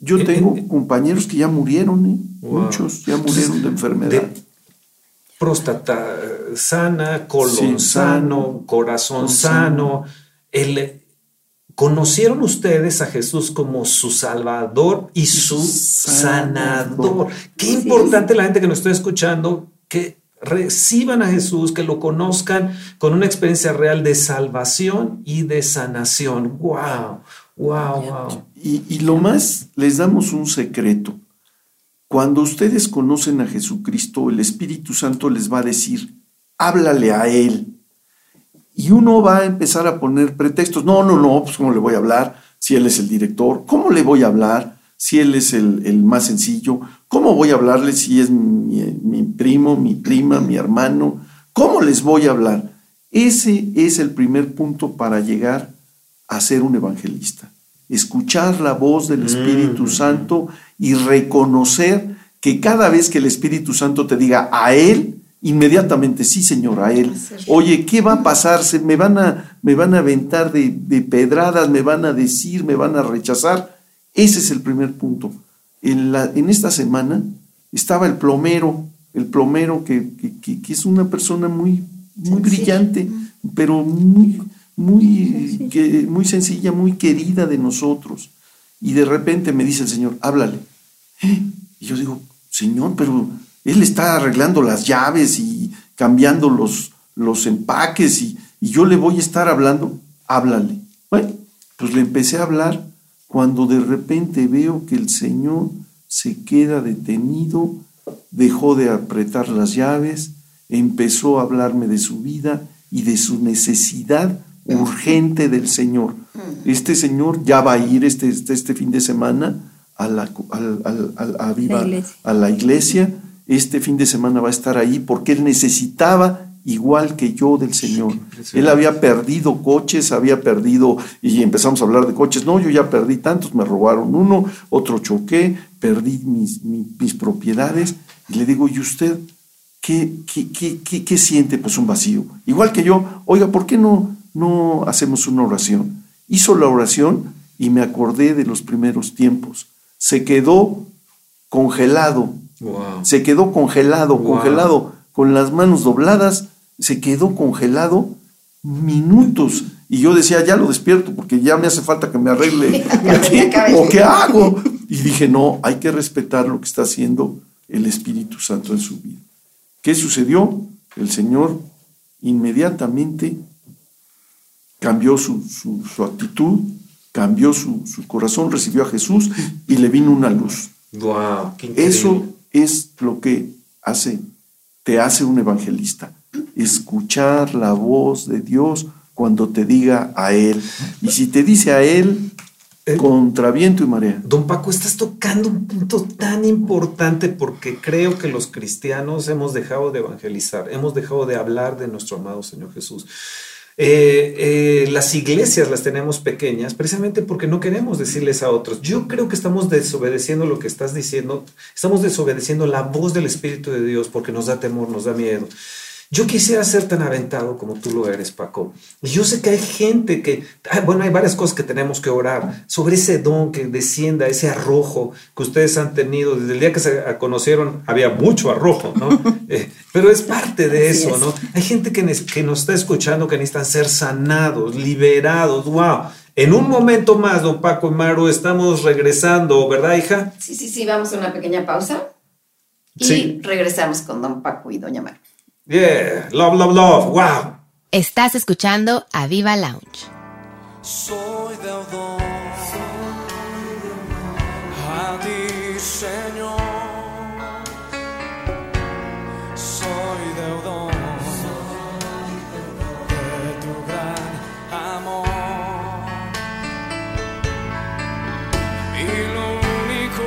Yo tengo compañeros que ya murieron, ¿eh? muchos ya murieron de enfermedad. próstata sana, colon sano, corazón sano. El, ¿Conocieron ustedes a Jesús como su Salvador y su sanador? Qué importante la gente que nos está escuchando que reciban a Jesús, que lo conozcan con una experiencia real de salvación y de sanación. ¡Wow! ¡Wow! ¡Wow! Y, lo más, les damos un secreto. Cuando ustedes conocen a Jesucristo, el Espíritu Santo les va a decir, háblale a Él. Y uno va a empezar a poner pretextos. No, no, no, pues ¿cómo le voy a hablar si Él es el director? ¿Cómo le voy a hablar si Él es el, el más sencillo? ¿Cómo voy a hablarles si es mi, primo, mi prima, mi hermano? ¿Cómo les voy a hablar? Ese es el primer punto para llegar a ser un evangelista. Escuchar la voz del Espíritu mm. Santo y reconocer que cada vez que el Espíritu Santo te diga a Él, inmediatamente, sí Señor, a Él. Oye, ¿qué va a pasar? me, van a, me van a aventar de, de pedradas, me van a decir, me van a rechazar. Ese es el primer punto en, esta semana estaba el plomero, el plomero que, es una persona muy, muy brillante, pero muy, muy, muy sencilla, muy querida de nosotros. Y de repente me dice el Señor, háblale. Y yo digo, Señor, pero Él está arreglando las llaves y cambiando los, los empaques y, y yo le voy a estar hablando, háblale. Bueno, pues le empecé a hablar cuando de repente veo que el Señor se queda detenido, dejó de apretar las llaves, empezó a hablarme de su vida y de su necesidad urgente del Señor. Este Señor ya va a ir este, este, este fin de semana a la, a la iglesia. Este fin de semana va a estar ahí porque él necesitaba igual que yo del Señor. Él había perdido coches, había perdido, y empezamos a hablar de coches, no, yo ya perdí tantos, me robaron uno, otro choqué, perdí mis, mis, propiedades, y le digo, ¿y usted qué, qué, qué, siente? Pues un vacío. Igual que yo, oiga, ¿por qué no, no hacemos una oración? Hizo la oración y me acordé de los primeros tiempos. Se quedó congelado, se quedó congelado, congelado, con las manos dobladas se quedó congelado minutos. Y yo decía, ya lo despierto porque ya me hace falta que me arregle. ¿O qué hago? Y dije, no, hay que respetar lo que está haciendo el Espíritu Santo en su vida. ¿Qué sucedió? El Señor inmediatamente cambió su, actitud, cambió su, corazón, recibió a Jesús y le vino una luz. Wow, Eso es lo que hace, te hace un evangelista. Escuchar la voz de Dios cuando te diga a Él. Y si te dice a Él, eh, contra viento y marea. Don Paco, estás tocando un punto tan importante porque creo que los cristianos hemos dejado de evangelizar, hemos dejado de hablar de nuestro amado Señor Jesús. Eh, eh, las iglesias las tenemos pequeñas precisamente porque no queremos decirles a otros. Yo creo que estamos desobedeciendo lo que estás diciendo, estamos desobedeciendo la voz del Espíritu de Dios porque nos da temor, nos da miedo. Yo quisiera ser tan aventado como tú lo eres, Paco. Y yo sé que hay gente que, ah, bueno, hay varias cosas que tenemos que orar sobre ese don que descienda, ese arrojo que ustedes han tenido. Desde el día que se conocieron había mucho arrojo, ¿no? Eh, pero es parte de eso, ¿no? Hay gente que, que nos está escuchando que necesitan ser sanados, liberados. ¡Wow! En un momento más, don Paco y Maru, estamos regresando, ¿verdad, hija? Sí, sí, sí, vamos a una pequeña pausa y regresamos con don Paco y doña Maru. Yeah, love, love, love, wow. Estás escuchando a Viva Lounge. Soy deudor a ti, Señor. Soy deudor de tu gran amor. Y lo único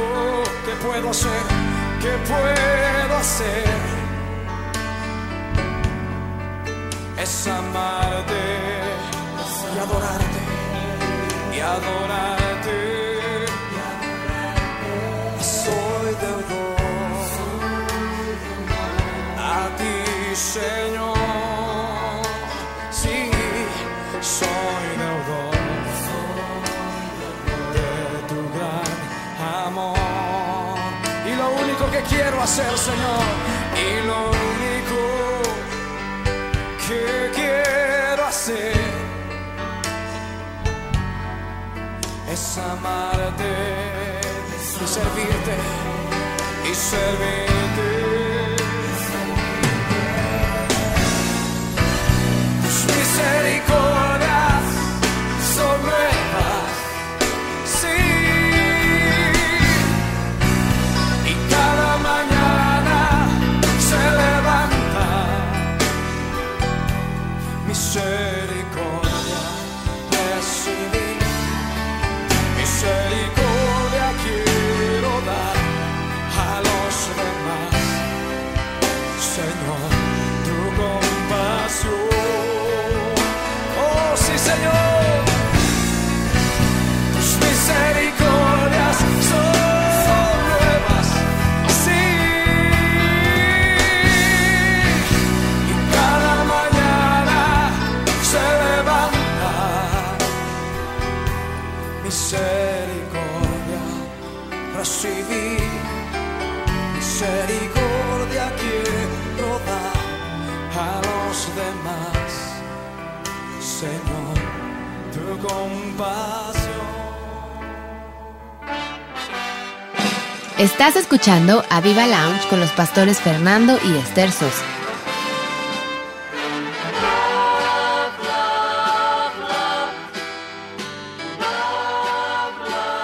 que puedo hacer, que puedo hacer es amarte y adorarte y adorarte. Soy deudor a ti, Señor. Sí, soy deudor de tu gran amor. Y lo único que quiero hacer, Señor, y lo único que quiero hacer es amarte y servirte y servirte. Estás escuchando a Viva Lounge con los pastores Fernando y Esther Sosa.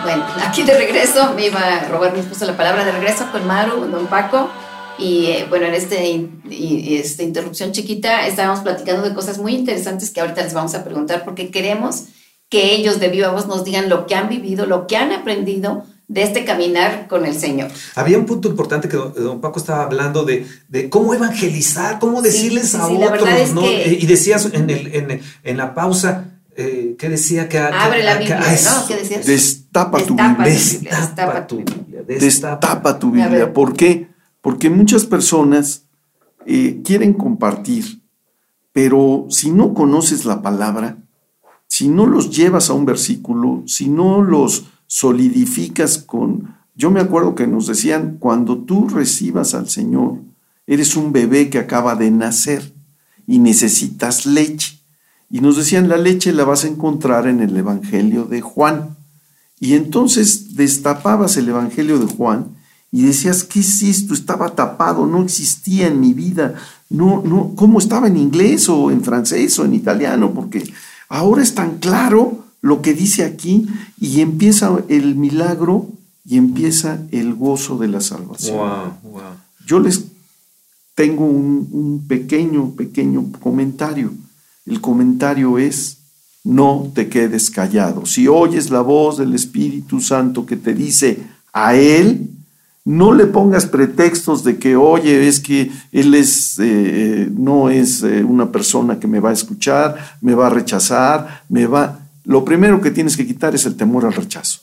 Bueno, aquí de regreso, me iba a robar mi esposo la palabra de regreso con Maru, don Paco. Y eh, bueno, en este, in- esta interrupción chiquita estábamos platicando de cosas muy interesantes que ahorita les vamos a preguntar porque queremos que ellos de viva voz nos digan lo que han vivido, lo que han aprendido de este caminar con el Señor. Había un punto importante que don, don Paco estaba hablando de, de cómo evangelizar, cómo decirles sí, a sí, la otros, verdad es ¿no? que- Eh, Y decías en, el, en, en la pausa, eh, ¿qué decía? Que, Abre que- la Biblia. ¿no? ¿Qué decías? Destapa tu Destapa Biblia. tu Biblia, Destapa tu Biblia. Destapa tu. Biblia. ¿Por qué? Porque muchas personas eh, quieren compartir, pero si no conoces la palabra, si no los llevas a un versículo, si no los solidificas con... Yo me acuerdo que nos decían, cuando tú recibas al Señor, eres un bebé que acaba de nacer y necesitas leche. Y nos decían, la leche la vas a encontrar en el Evangelio de Juan. Y entonces destapabas el Evangelio de Juan y decías, ¿qué es esto? Estaba tapado, no existía en mi vida. No, no, ¿Cómo estaba en inglés o en francés o en italiano? Porque ahora es tan claro lo que dice aquí y empieza el milagro y empieza el gozo de la salvación. Wow, wow. Yo les tengo un, pequeño, pequeño comentario. El comentario es, no te quedes callado. Si oyes la voz del Espíritu Santo que te dice a Él, no le pongas pretextos de que, oye, es que Él es, eh, no es eh, una persona que me va a escuchar, me va a rechazar, me va... Lo primero que tienes que quitar es el temor al rechazo.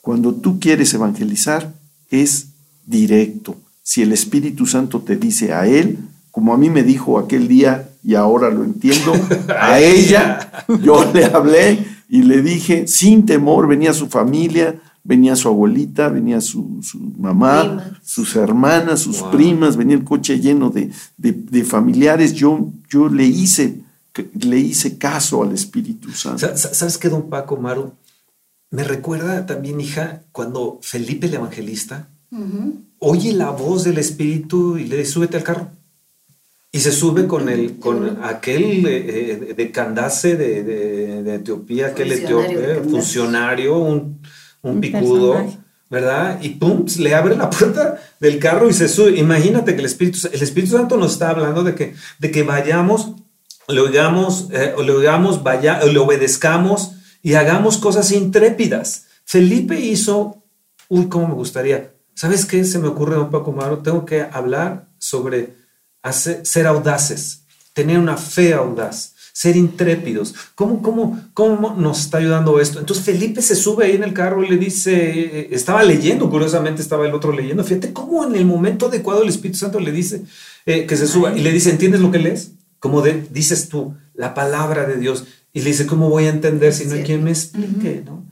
Cuando tú quieres evangelizar, es directo. Si el Espíritu Santo te dice a Él, como a mí me dijo aquel día y ahora lo entiendo, a ella yo le hablé y le dije, sin temor, venía su familia, venía su abuelita, venía su, mamá, sus hermanas, sus primas, venía el coche lleno de, familiares. Yo, yo le, hice, le hice caso al Espíritu Santo. ¿Sabes qué, don Paco Maru? Me recuerda también, hija, cuando Felipe el Evangelista oye la voz del Espíritu y le dice, súbete al carro. Y se sube con el, con aquel eh, eh, de Candace de, Etiopía, aquel etíope, funcionario, un, un, picudo, ¿verdad? Y pum, le abre la puerta del carro y se sube. Imagínate que el Espíritu, el Espíritu Santo nos está hablando de que, de que vayamos, le oigamos, eh, le oigamos, vaya, le obedezcamos y hagamos cosas intrépidas. Felipe hizo, uy, cómo me gustaría. ¿Sabes qué? Se me ocurre un poco malo. Tengo que hablar sobre ser audaces, tener una fe audaz, ser intrépidos. ¿Cómo, cómo, ¿Cómo nos está ayudando esto? Entonces Felipe se sube ahí en el carro y le dice, estaba leyendo, curiosamente estaba el otro leyendo. Fíjate cómo en el momento adecuado el Espíritu Santo le dice eh, que se suba y le dice, ¿entiendes lo que lees? Como de, dices tú, la palabra de Dios. Y le dice, ¿cómo voy a entender si no hay quien me explique? ¿no?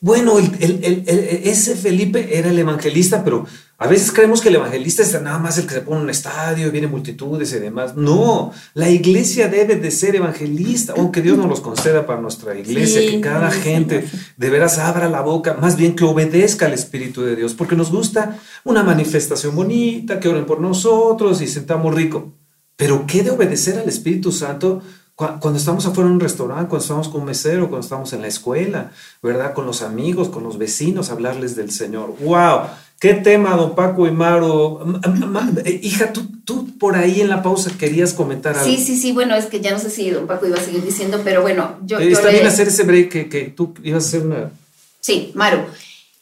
Bueno, ese Felipe era el evangelista, pero a veces creemos que el evangelista es nada más el que se pone en un estadio y viene multitudes y demás. No, la iglesia debe de ser evangelista, o que Dios nos los conceda para nuestra iglesia, que cada gente de veras abra la boca, más bien que obedezca al Espíritu de Dios, porque nos gusta una manifestación bonita, que oren por nosotros y sentamos rico. Pero ¿qué de obedecer al Espíritu Santo? Cuando estamos afuera en un restaurante, cuando estamos con un mesero, cuando estamos en la escuela, ¿verdad? Con los amigos, con los vecinos, hablarles del Señor. ¡Wow! ¿Qué tema, don Paco y Maru? Eh, hija, ¿tú, tú por ahí en la pausa querías comentar algo. Sí, sí, sí. Bueno, es que ya no sé si don Paco iba a seguir diciendo, pero bueno, yo. Eh, está bien hacer ese break que, que tú ibas a hacer una. Sí, Maru.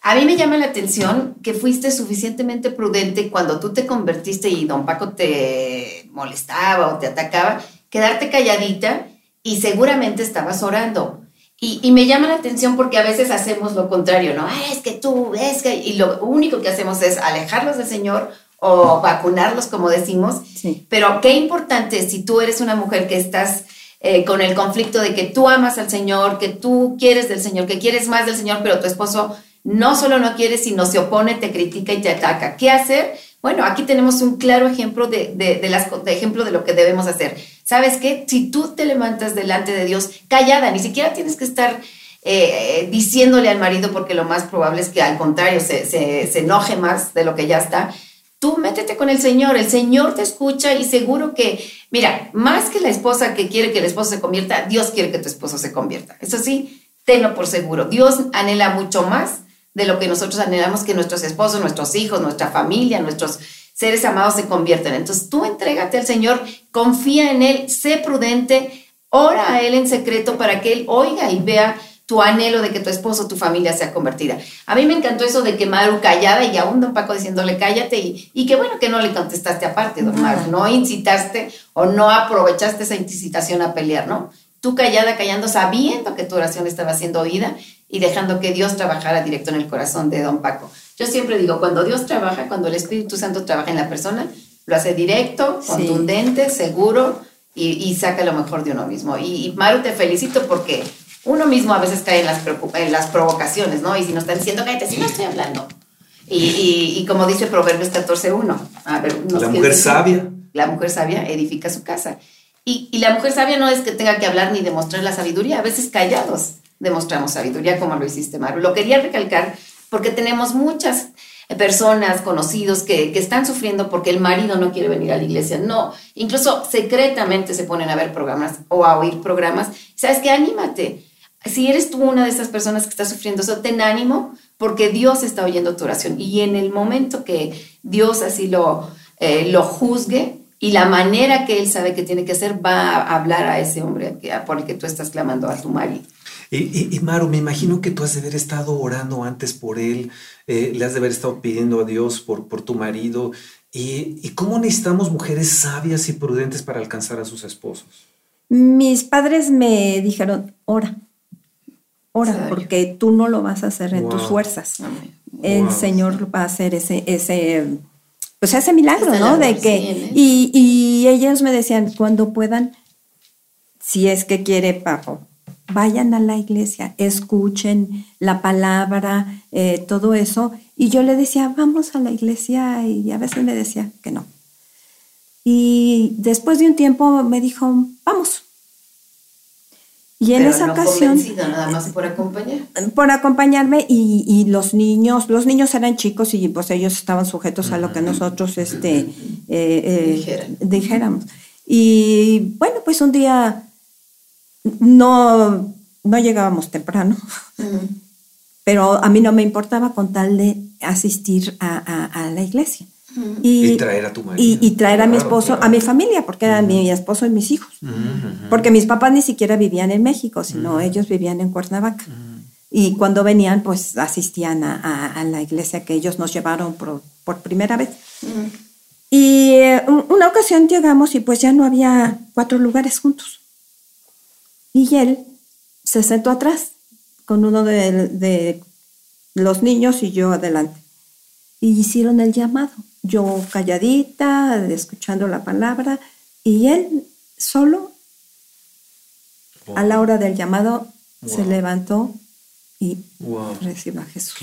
A mí me llama la atención que fuiste suficientemente prudente cuando tú te convertiste y don Paco te molestaba o te atacaba quedarte calladita y seguramente estabas orando. Y, me llama la atención porque a veces hacemos lo contrario, ¿no? es que tú, es que... Y lo único que hacemos es alejarlos del Señor o vacunarlos, como decimos. Pero qué importante si tú eres una mujer que estás eh, con el conflicto de que tú amas al Señor, que tú quieres del Señor, que quieres más del Señor, pero tu esposo no solo no quiere, sino se opone, te critica y te ataca. ¿Qué hacer? Bueno, aquí tenemos un claro ejemplo de, de, las, de ejemplo de lo que debemos hacer. ¿Sabes qué? Si tú te levantas delante de Dios callada, ni siquiera tienes que estar eh, diciéndole al marido porque lo más probable es que al contrario se, se, enoje más de lo que ya está. Tú métete con el Señor, el Señor te escucha y seguro que, mira, más que la esposa que quiere que el esposo se convierta, Dios quiere que tu esposo se convierta. Eso sí, tenlo por seguro. Dios anhela mucho más de lo que nosotros anhelamos que nuestros esposos, nuestros hijos, nuestra familia, nuestros seres amados se convierten. Entonces tú entrégate al Señor, confía en Él, sé prudente, ora a Él en secreto para que Él oiga y vea tu anhelo de que tu esposo, tu familia sea convertida. A mí me encantó eso de que Maru callada y aún don Paco diciéndole cállate y, y qué bueno que no le contestaste aparte, don Maru, no incitaste o no aprovechaste esa incitación a pelear, ¿no? Tú callada, callando, sabiendo que tu oración estaba siendo oída y dejando que Dios trabajara directo en el corazón de don Paco. Yo siempre digo, cuando Dios trabaja, cuando el Espíritu Santo trabaja en la persona, lo hace directo, contundente, seguro y, saca lo mejor de uno mismo. Y, Maru, te felicito porque uno mismo a veces cae en las, en las provocaciones, ¿no? Y si nos están diciendo, cállate, si no estoy hablando. Y, como dice Proverbios 14.1, a ver, la mujer sabia. La mujer sabia edifica su casa. Y, y, la mujer sabia no es que tenga que hablar ni demostrar la sabiduría, a veces callados demostramos sabiduría como lo hiciste, Maru. Lo quería recalcar porque tenemos muchas personas, conocidos que, que, están sufriendo porque el marido no quiere venir a la iglesia. No, incluso secretamente se ponen a ver programas o a oír programas. ¿Sabes qué? Anímate. Si eres tú una de esas personas que está sufriendo eso, ten ánimo porque Dios está oyendo tu oración. Y en el momento que Dios así lo, eh, lo juzgue, y la manera que él sabe que tiene que hacer va a hablar a ese hombre por el que tú estás clamando a tu marido. Y, y, Maru, me imagino que tú has de haber estado orando antes por él, eh, le has de haber estado pidiendo a Dios por, por tu marido. Y, ¿Y cómo necesitamos mujeres sabias y prudentes para alcanzar a sus esposos? Mis padres me dijeron, ora, ora, porque tú no lo vas a hacer en tus fuerzas. El Señor va a hacer ese, ese, pues ese milagro, ¿no? De que, y, y, ellos me decían, cuando puedan, si es que quiere, papo, vayan a la iglesia, escuchen la palabra, eh, todo eso. Y yo le decía, vamos a la iglesia, y a veces me decía que no. Y después de un tiempo me dijo, vamos. Y en esa ocasión... nada más por acompañar. Por acompañarme y, los niños, los niños eran chicos y pues ellos estaban sujetos a lo que nosotros este, eh, eh, dijéramos. Y bueno, pues un día no, no llegábamos temprano, pero a mí no me importaba con tal de asistir a, la iglesia. Y, traer a tu marido. Y, traer a mi esposo, a mi familia, porque eran mi esposo y mis hijos. Porque mis papás ni siquiera vivían en México, sino ellos vivían en Cuernavaca. Y cuando venían, pues asistían a, la iglesia que ellos nos llevaron por, por primera vez. Y eh, una ocasión llegamos y pues ya no había cuatro lugares juntos. Y él se sentó atrás con uno de, los niños y yo adelante. Y hicieron el llamado. Yo calladita, escuchando la palabra, y él solo, a la hora del llamado, se levantó y recibió a Jesús.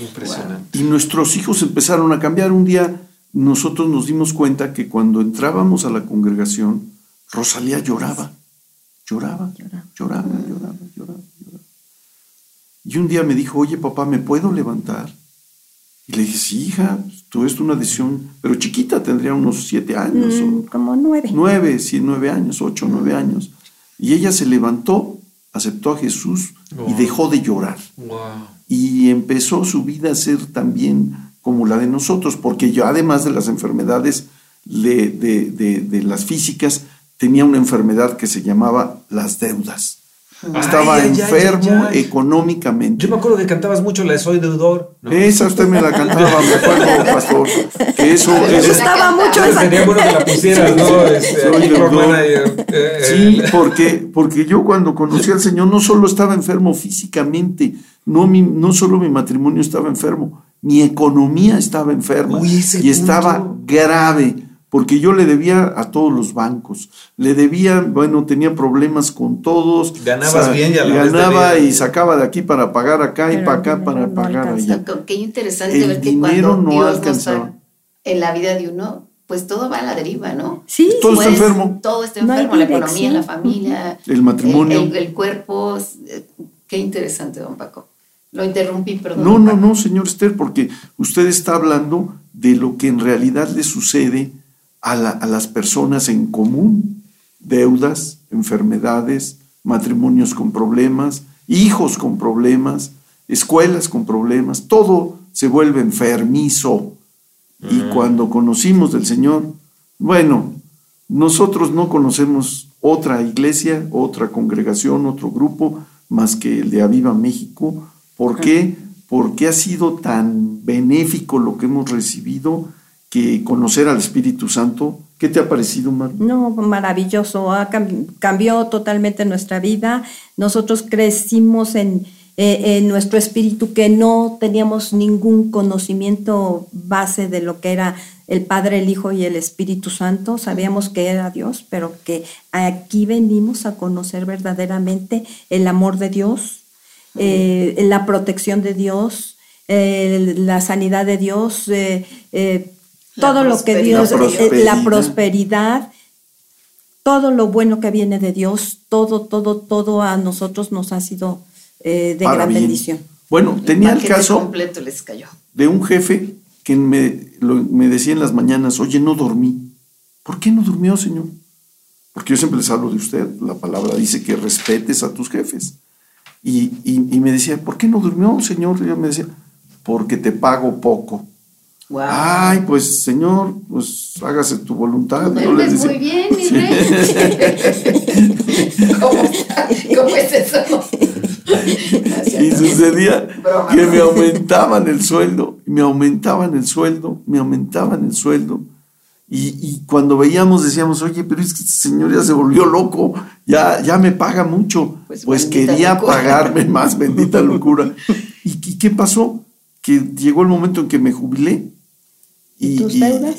Y nuestros hijos empezaron a cambiar. Un día nosotros nos dimos cuenta que cuando entrábamos a la congregación, Rosalía lloraba. Lloraba, lloraba, lloraba, lloraba, lloraba, Y un día me dijo, oye papá, ¿me puedo levantar? Y le dije, sí, hija, tú es una decisión, pero chiquita, tendría unos siete años. Mm, como nueve. Nueve, sí, nueve años, ocho, nueve años. Y ella se levantó, aceptó a Jesús y dejó de llorar. Y empezó su vida a ser también como la de nosotros, porque yo, además de las enfermedades de, de las físicas, tenía una enfermedad que se llamaba las deudas. Estaba enfermo económicamente. Yo me acuerdo que cantabas mucho la de Soy deudor. Esa usted me la cantaba, me acuerdo, pastor. Que eso, gustaba mucho esa. Sería bueno que la pusieras, ¿no? Este, Soy deudor. Eh, sí, porque, porque yo cuando conocí al Señor no solo estaba enfermo físicamente, no, mi, no solo mi matrimonio estaba enfermo, mi economía estaba enferma y estaba grave porque yo le debía a todos los bancos, le debía, bueno, tenía problemas con todos. Ganabas bien y Ganaba y sacaba de aquí para pagar acá y para acá para pagar allá. Qué interesante ver que cuando no Dios alcanzaba. en la vida de uno, pues todo va a la deriva, ¿no? Sí. Todo está enfermo. Todo está enfermo, la economía, la familia. El matrimonio. El, cuerpo. Eh, qué interesante, don Paco. Lo interrumpí, perdón. No, no, no, señor Esther, porque usted está hablando de lo que en realidad le sucede a, las personas en común, deudas, enfermedades, matrimonios con problemas, hijos con problemas, escuelas con problemas, todo se vuelve enfermizo. Y mm. cuando conocimos del Señor, bueno, nosotros no conocemos otra iglesia, otra congregación, otro grupo, más que el de Aviva México. ¿Por qué? Porque ha sido tan benéfico lo que hemos recibido conocer al Espíritu Santo. ¿Qué te ha parecido, Mar? No, maravilloso. cambió totalmente nuestra vida. Nosotros crecimos en, eh, en, nuestro espíritu que no teníamos ningún conocimiento base de lo que era el Padre, el Hijo y el Espíritu Santo. Sabíamos que era Dios, pero que aquí venimos a conocer verdaderamente el amor de Dios, eh, la protección de Dios, eh, la sanidad de Dios todo lo que Dios, la prosperidad. la prosperidad, todo lo bueno que viene de Dios, todo, todo, todo a nosotros nos ha sido eh, de gran bendición. Bueno, tenía el, caso completo les cayó. de un jefe que me, me decía en las mañanas, oye, no dormí. ¿Por qué no durmió, señor? Porque yo siempre les hablo de usted. La palabra dice que respetes a tus jefes. Y, y me decía, ¿por qué no durmió, señor? Y yo me decía, porque te pago poco. Ay, pues Señor, pues hágase tu voluntad. No muy bien, mi rey. ¿Cómo, ¿Cómo, es eso? y sucedía que me aumentaban el sueldo, me aumentaban el sueldo, me aumentaban el sueldo. Y, y, cuando veíamos decíamos, oye, pero es que este señor ya se volvió loco, ya, ya me paga mucho. Pues, pues quería pagarme más, bendita locura. ¿Y, ¿Y qué pasó? Que llegó el momento en que me jubilé y,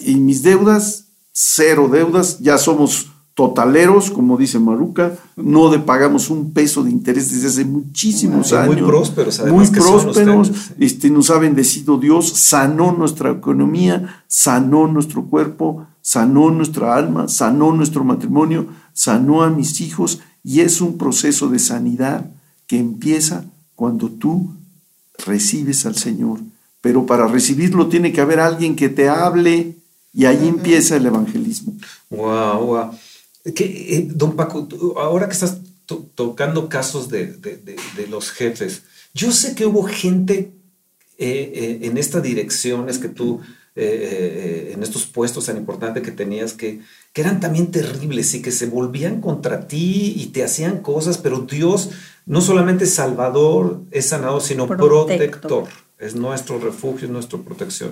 y, mis deudas, cero deudas, ya somos totaleros, como dice Maruca, no de pagamos un peso de interés desde hace muchísimos años. Muy prósperos, Muy prósperos, este, nos ha bendecido Dios, sanó nuestra economía, sanó nuestro cuerpo, sanó nuestra alma, sanó nuestro matrimonio, sanó a mis hijos y es un proceso de sanidad que empieza cuando tú recibes al Señor pero para recibirlo tiene que haber alguien que te hable y ahí empieza el evangelismo. Wow, wow. Eh, don Paco, ahora que estás tocando casos de, los jefes, yo sé que hubo gente eh, eh, en esta dirección, es que tú, en estos puestos tan importantes que tenías, que, que eran también terribles y que se volvían contra ti y te hacían cosas, pero Dios no solamente Salvador es sanador, sino protector es nuestro refugio, es nuestra protección.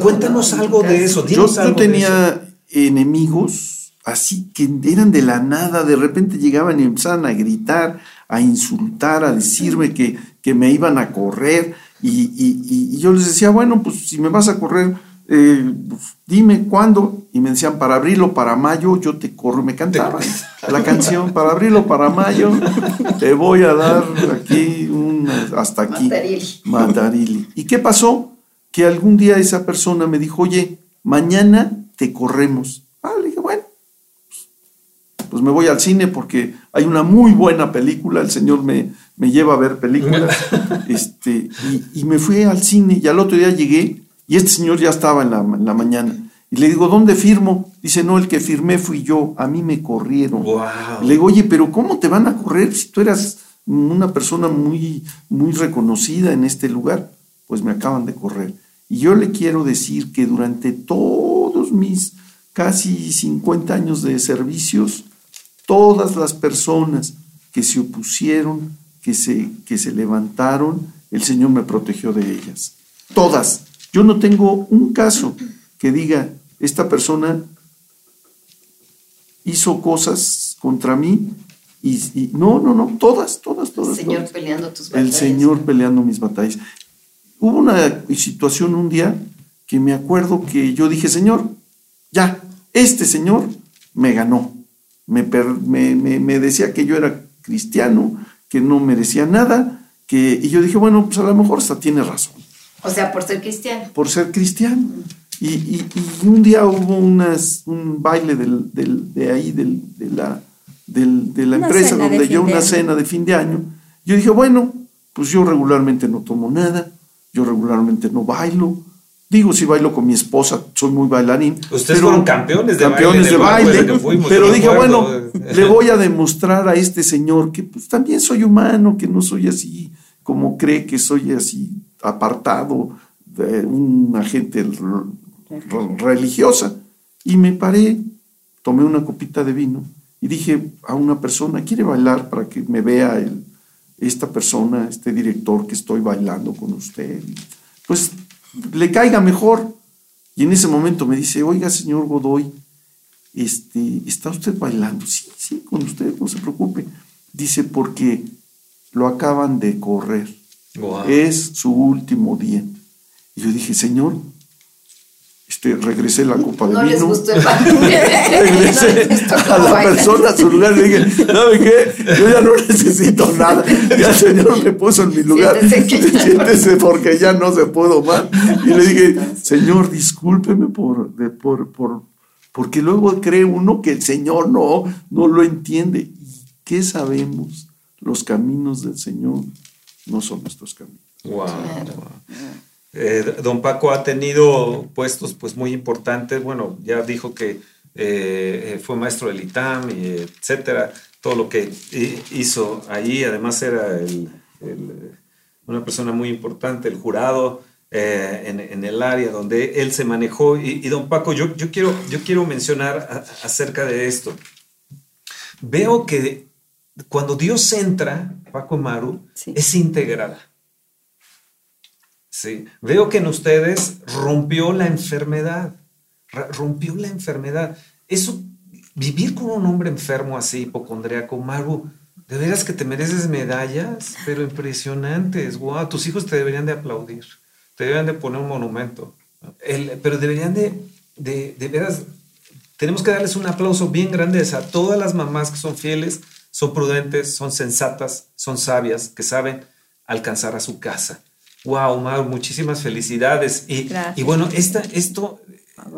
cuéntanos algo de eso. Yo, tenía enemigos así que eran de la nada, de repente llegaban y empezaban a gritar, a insultar, a decirme que, que me iban a correr. y, yo les decía, bueno, pues si me vas a correr, eh, dime cuándo, y me decían, para abril o para mayo, yo te corro, me cantaban la canción, para abril o para mayo, te voy a dar aquí, un, hasta aquí, Matarili. ¿Y qué pasó? Que algún día esa persona me dijo, oye, mañana te corremos. Ah, le dije, bueno, pues me voy al cine porque hay una muy buena película, el Señor me, me lleva a ver películas, este, y, y me fui al cine y al otro día llegué y este señor ya estaba en la, mañana. Y le digo, ¿dónde firmo? Dice, no, el que firmé fui yo, a mí me corrieron. Le digo, oye, pero ¿cómo te van a correr si tú eras una persona muy, muy reconocida en este lugar? Pues me acaban de correr. Y yo le quiero decir que durante todos mis casi 50 años de servicios, todas las personas que se opusieron, que se, que se levantaron, el Señor me protegió de ellas. Todas. Yo no tengo un caso que diga, esta persona hizo cosas contra mí y, no, no, no, todas, todas, todas. El Señor peleando tus batallas. El Señor peleando mis batallas. Hubo una situación un día que me acuerdo que yo dije, Señor, ya, este Señor me ganó. Me, me, me decía que yo era cristiano, que no merecía nada, que, y yo dije, bueno, pues a lo mejor hasta tiene razón. O sea, por ser cristiano. Por ser cristiano. Y, y, un día hubo unas, un baile del, del, de ahí, del, de la, de la empresa, donde yo una cena de fin de año. Yo dije, bueno, pues yo regularmente no tomo nada, yo regularmente no bailo. Digo, si bailo con mi esposa, soy muy bailarín. Ustedes fueron campeones de campeones baile. De baile pero dije, bueno, le voy a demostrar a este señor que pues, también soy humano, que no soy así como cree que soy así apartado de una gente religiosa. Y me paré, tomé una copita de vino y dije a una persona, ¿quiere bailar para que me vea el, esta persona, este director que estoy bailando con usted? Pues le caiga mejor. Y en ese momento me dice, oiga, señor Godoy, este, ¿está usted bailando? Sí, sí, con usted, no se preocupe. Dice, porque lo acaban de correr. Es su último día. Y yo dije, Señor, este, regresé la copa de vino. regresé a la persona a su lugar y le dije, ¿sabe qué? Yo ya no necesito nada. Ya el Señor me puso en mi lugar. Siéntese, porque ya no se puedo más. Y le dije, Señor, discúlpeme por, por, por, porque luego cree uno que el Señor no, no lo entiende. ¿Y qué sabemos? Los caminos del Señor no son nuestros caminos. Wow. Eh, don Paco ha tenido puestos pues muy importantes. Bueno, ya dijo que eh, fue maestro del ITAM, y etcétera. Todo lo que hizo ahí, además era una persona muy importante, el jurado. eh, en, el área donde él se manejó. Y, don Paco, yo, yo, quiero, yo quiero mencionar acerca de esto. Veo que cuando Dios entra, Paco Maru, es integral. Sí. Veo que en ustedes rompió la enfermedad. Rompió la enfermedad. Eso, vivir con un hombre enfermo así, hipocondriaco, Maru, de veras que te mereces medallas, pero impresionantes. Wow, tus hijos te deberían de aplaudir. Te deberían de poner un monumento. pero deberían de, de, de veras, tenemos que darles un aplauso bien grande a todas las mamás que son fieles, son prudentes, son sensatas, son sabias, que saben alcanzar a su casa. Wow, Mau, muchísimas felicidades. Y, y bueno, esta, esto,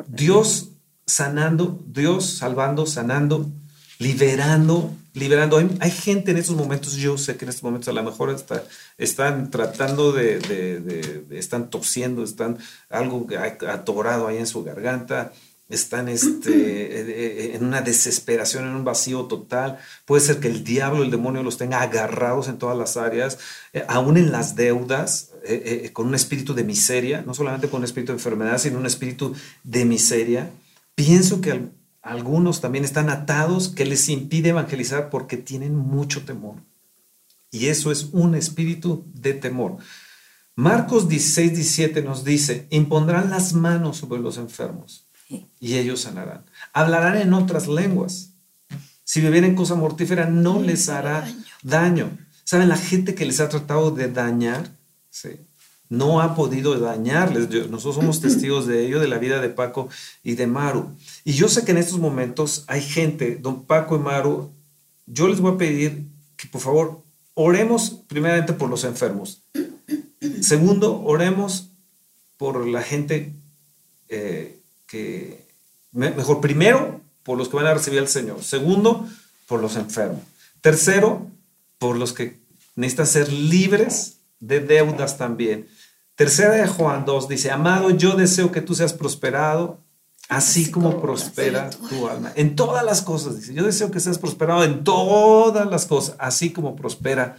Dios sanando, Dios salvando, sanando, liberando, liberando. Hay, gente en estos momentos, yo sé que en estos momentos a lo mejor está, están tratando de, de, están tosiendo, están algo atorado ahí en su garganta, están este, eh, eh, en una desesperación, en un vacío total. Puede ser que el diablo, el demonio los tenga agarrados en todas las áreas, eh, aún en las deudas, con un espíritu de miseria, no solamente con un espíritu de enfermedad, sino un espíritu de miseria. Pienso que algunos también están atados que les impide evangelizar porque tienen mucho temor. Y eso es un espíritu de temor. Marcos 16, 17 nos dice, impondrán las manos sobre los enfermos y ellos sanarán. Hablarán en otras lenguas. Si bebieren cosa mortífera, no les hará daño. ¿Saben? La gente que les ha tratado de dañar, no ha podido dañarles. Nosotros somos testigos de ello, de la vida de Paco y de Maru. Y yo sé que en estos momentos hay gente, don Paco y Maru, yo les voy a pedir que por favor oremos primeramente por los enfermos. Segundo, oremos por la gente eh, que, mejor, primero, por los que van a recibir al Señor. Segundo, por los enfermos. Tercero, por los que necesitan ser libres de deudas también. Tercera de Juan 2 dice, amado, yo deseo que tú seas prosperado, así como prospera tu alma. En todas las cosas, dice, yo deseo que seas prosperado en todas las cosas, así como prospera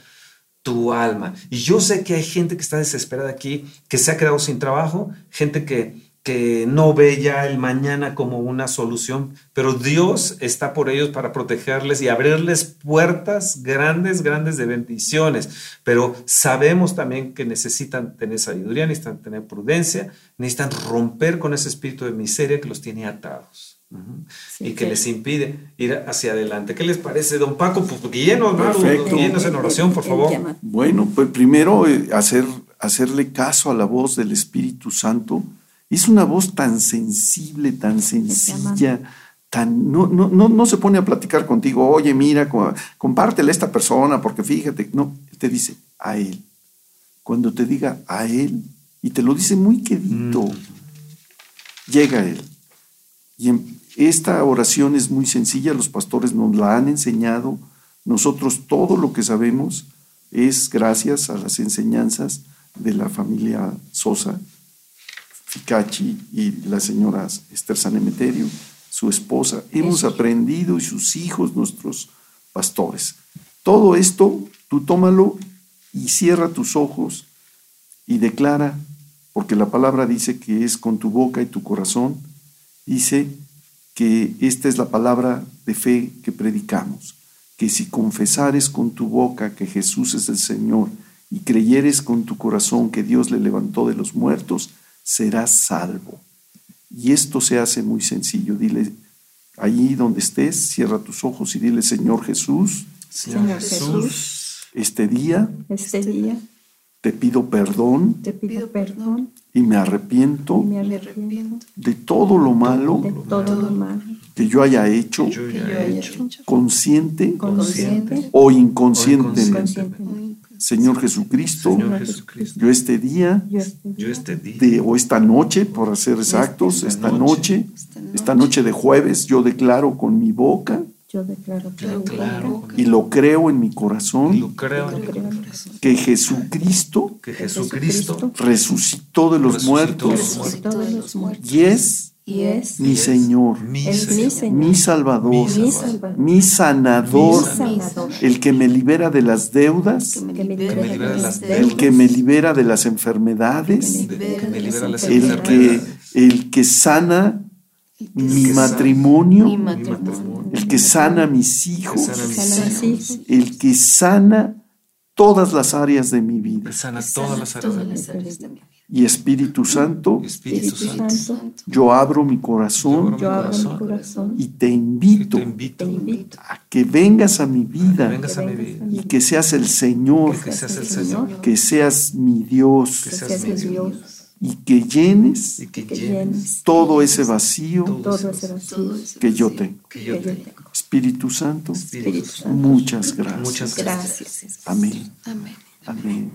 tu alma. Y yo sé que hay gente que está desesperada aquí, que se ha quedado sin trabajo, gente que que no ve ya el mañana como una solución, pero Dios está por ellos para protegerles y abrirles puertas grandes, grandes de bendiciones. Pero sabemos también que necesitan tener sabiduría, necesitan tener prudencia, necesitan romper con ese espíritu de miseria que los tiene atados. y que, les impide ir hacia adelante. ¿Qué les parece, don Paco? Pues guíenos, guíenos en oración, por favor. Bueno, pues primero eh, hacer, hacerle caso a la voz del Espíritu Santo es una voz tan sensible, tan sencilla, tan, no, no, no, se pone a platicar contigo, oye, mira, compártele a esta persona, porque fíjate, no, te dice a él. Cuando te diga a él, y te lo dice muy quedito, mm. llega él. Y esta oración es muy sencilla, los pastores nos la han enseñado, nosotros todo lo que sabemos es gracias a las enseñanzas de la familia Sosa, Ficachi y la señora Esther Sanemeterio, su esposa. Hemos aprendido y sus hijos, nuestros pastores. Todo esto, tú tómalo y cierra tus ojos y declara, porque la palabra dice que es con tu boca y tu corazón, dice que esta es la palabra de fe que predicamos, que si confesares con tu boca que Jesús es el Señor y creyeres con tu corazón que Dios le levantó de los muertos, serás salvo. Y esto se hace muy sencillo. Dile, allí donde estés, cierra tus ojos y dile, Señor Jesús, Señor Jesús, este día, este día, te pido perdón, te pido perdón y me arrepiento, de todo lo malo, que yo haya hecho, consciente, o inconscientemente. Señor Jesucristo, yo este día, este de, o esta noche, por hacer exactos, esta, noche, esta noche. de jueves, yo declaro con mi boca y lo creo en mi corazón, que Jesucristo, que Jesucristo resucitó de los muertos. y es y es mi Señor, Mi el mi Señor. Señor, mi Salvador, Mi sanador, el que me libera de las deudas, el que me libera de las enfermedades, el que, enfermedades. el que sana mi matrimonio, el que sana a mis hijos, el que sana todas las áreas de mi vida. Sana todas las áreas de Todas mi las áreas de mi vida. Y Espíritu Santo, Espíritu yo abro mi corazón yo abro mi corazón. corazón y te Y invito te invito te invito a que vengas a mi vida vengas a mi vida. y que seas el Señor, Que seas el Señor. que seas mi Dios Que seas mi y que llenes Y que que llenes llenes todo ese vacío todo ese Todo vacío eso que yo tengo. que yo. Espíritu Santo, Espíritu muchas gracias. Muchas gracias. Amén, Amén. amén, amén.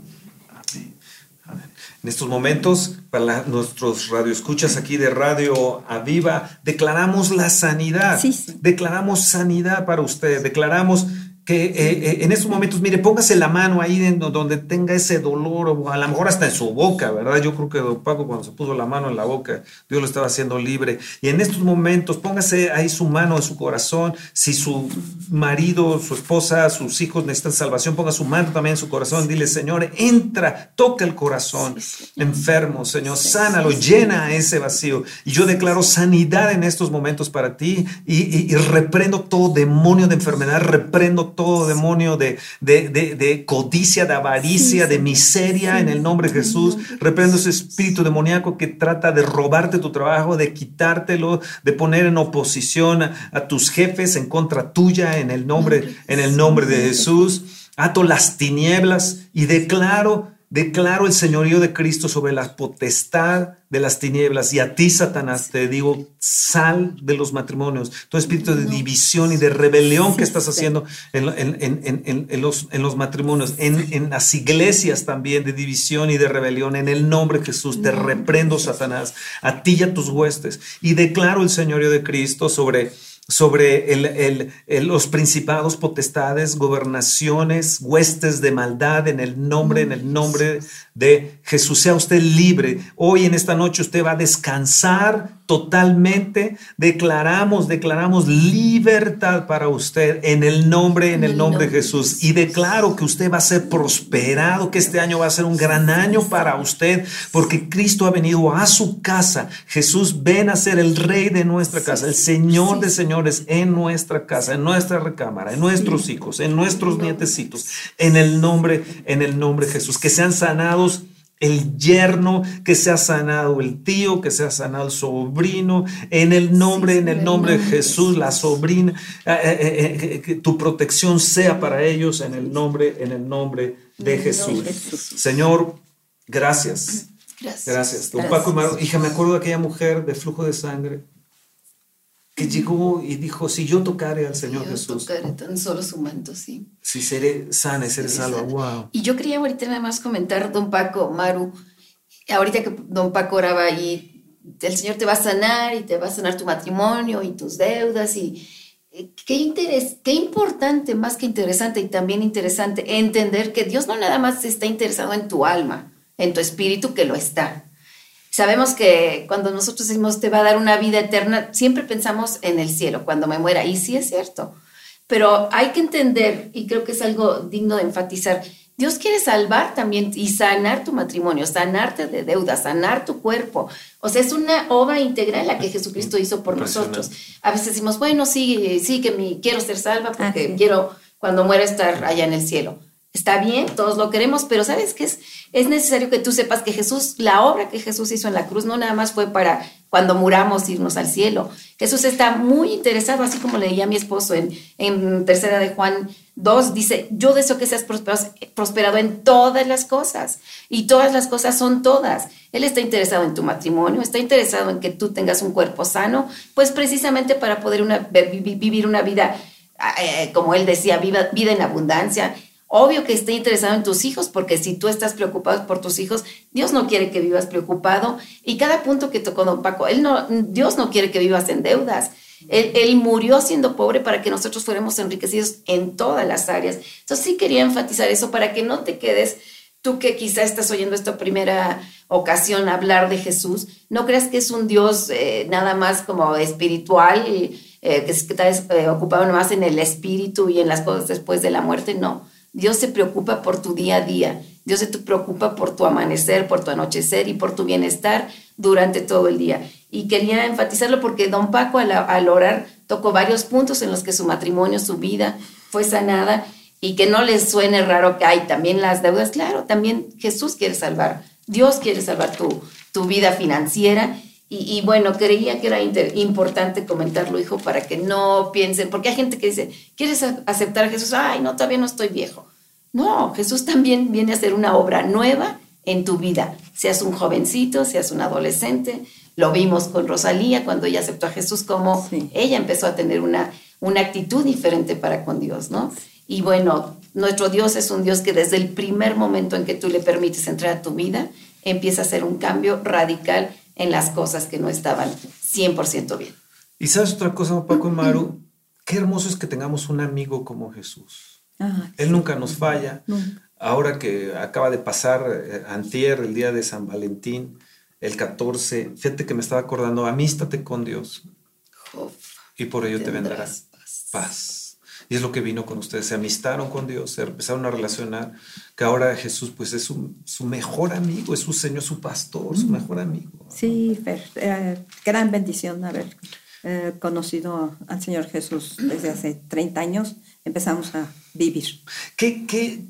En estos momentos, para la- nuestros radioescuchas aquí de Radio Aviva, declaramos la sanidad. Sí, sí. Declaramos sanidad para usted. Declaramos que eh, eh, en estos momentos, mire, póngase la mano ahí donde tenga ese dolor, o a lo mejor hasta en su boca, ¿verdad? Yo creo que don Paco cuando se puso la mano en la boca, Dios lo estaba haciendo libre. Y en estos momentos, póngase ahí su mano en su corazón. Si su marido, su esposa, sus hijos necesitan salvación, ponga su mano también en su corazón. Dile, Señor, entra, toca el corazón enfermo, Señor, sánalo, llena ese vacío. Y yo declaro sanidad en estos momentos para ti y, y- y reprendo todo demonio de enfermedad, reprendo todo demonio de, de- de- de codicia, de avaricia, de miseria en el nombre de Jesús. Reprendo ese espíritu demoníaco que trata de robarte tu trabajo, de quitártelo, de poner en oposición a, a tus jefes en contra tuya en el nombre, en el nombre de Jesús. Ato las tinieblas y declaro Declaro el señorío de Cristo sobre la potestad de las tinieblas y a ti, Satanás, te digo, sal de los matrimonios. Todo espíritu de división y de rebelión que estás haciendo en, en- en- en- en los, los matrimonios, en, en las iglesias también de división y de rebelión, en el nombre de Jesús, te reprendo, Satanás, a ti y a tus huestes. Y declaro el señorío de Cristo sobre sobre el- el- el- los principados, potestades, gobernaciones, huestes de maldad en el nombre, en el nombre de Jesús. Sea usted libre. Hoy en esta noche usted va a descansar totalmente. Declaramos, declaramos libertad para usted en el nombre, en el nombre de Jesús. Y declaro que usted va a ser prosperado, que este año va a ser un gran año para usted, porque Cristo ha venido a su casa. Jesús ven a ser el rey de nuestra casa, el Señor de señores en nuestra casa, en nuestra recámara, en nuestros hijos, en nuestros nietecitos, en el nombre, en el nombre de Jesús. Que sean sanados el yerno, que sea sanado el tío, que sea sanado el sobrino, en el nombre, en el nombre de Jesús, la sobrina, eh, eh, eh, que tu protección sea para ellos en el nombre, en el nombre de Jesús. Señor, gracias. Gracias. Gracias. Don Paco y hija, me acuerdo de aquella mujer de flujo de sangre que llegó y dijo, si yo tocare al Señor Yo Jesús, tocaré tan solo su manto, sí. si seré sana y seré salva. Wow. Y yo quería ahorita nada más comentar, don Paco, Maru, ahorita que don Paco oraba ahí, el Señor te va a sanar y te va a sanar tu matrimonio y tus deudas y eh, qué interés, qué importante, más que interesante y también interesante entender que Dios no nada más está interesado en tu alma, en tu espíritu que lo está. Sabemos que cuando nosotros decimos te va a dar una vida eterna, siempre pensamos en el cielo, cuando me muera, y sí es cierto. Pero hay que entender, y creo que es algo digno de enfatizar, Dios quiere salvar también y sanar tu matrimonio, sanarte de deudas, sanar tu cuerpo. O sea, es una obra integral la que Jesucristo hizo por nosotros. A veces decimos, bueno, sí, sí, que mi, quiero ser salva porque Ah, sí. quiero cuando muera estar allá en el cielo. Está bien, todos lo queremos, pero ¿sabes qué es? Es necesario que tú sepas que Jesús, la obra que Jesús hizo en la cruz, no nada más fue para cuando muramos irnos al cielo. Jesús está muy interesado, así como leía mi esposo en, en tercera de Juan 2, dice, yo deseo que seas prosperado, en todas las cosas. Y todas las cosas son todas. Él está interesado en tu matrimonio, está interesado en que tú tengas un cuerpo sano, pues precisamente para poder vivir una vida, eh, como él decía, vida en abundancia. Obvio que esté interesado en tus hijos, porque si tú estás preocupado por tus hijos, Dios no quiere que vivas preocupado. Y cada punto que tocó don Paco, él no, Dios no quiere que vivas en deudas. Él, murió siendo pobre para que nosotros fuéramos enriquecidos en todas las áreas. Entonces sí quería enfatizar eso para que no te quedes tú que quizá estás oyendo esta primera ocasión hablar de Jesús, no creas que es un Dios eh, nada más como espiritual, eh, que está eh, ocupado más en el espíritu y en las cosas después de la muerte, no. Dios se preocupa por tu día a día, Dios se preocupa por tu amanecer, por tu anochecer y por tu bienestar durante todo el día. Y quería enfatizarlo porque don Paco al, al orar tocó varios puntos en los que su matrimonio, su vida fue sanada y que no les suene raro que hay también las deudas. Claro, también Jesús quiere salvar, Dios quiere salvar tu, tu vida financiera. Y, bueno, creía que era importante comentarlo, hijo, para que no piensen, porque hay gente que dice, ¿quieres aceptar a Jesús? Ay, no, todavía no estoy viejo. No, Jesús también viene a hacer una obra nueva en tu vida, seas un jovencito, seas un adolescente. Lo vimos con Rosalía cuando ella aceptó a Jesús, como ella empezó a tener una, una actitud diferente para con Dios, ¿no? Y bueno, nuestro Dios es un Dios que desde el primer momento en que tú le permites entrar a tu vida, empieza a hacer un cambio radical en las cosas que no estaban 100% bien. Y sabes otra cosa, Paco y Maru, qué hermoso es que tengamos un amigo como Jesús. Él nunca nos falla. Ahora que acaba de pasar eh, antier, el día de San Valentín, el 14, fíjate que me estaba acordando, amístate con Dios. y por ello te vendrás paz. Y es lo que vino con ustedes. Se amistaron con Dios, se empezaron a relacionar. Que ahora Jesús, pues es su, su mejor amigo, es su Señor, su pastor, su mejor amigo. Sí, eh, gran bendición haber eh, conocido al Señor Jesús desde hace 30 años. Empezamos a vivir. ¿Qué, qué,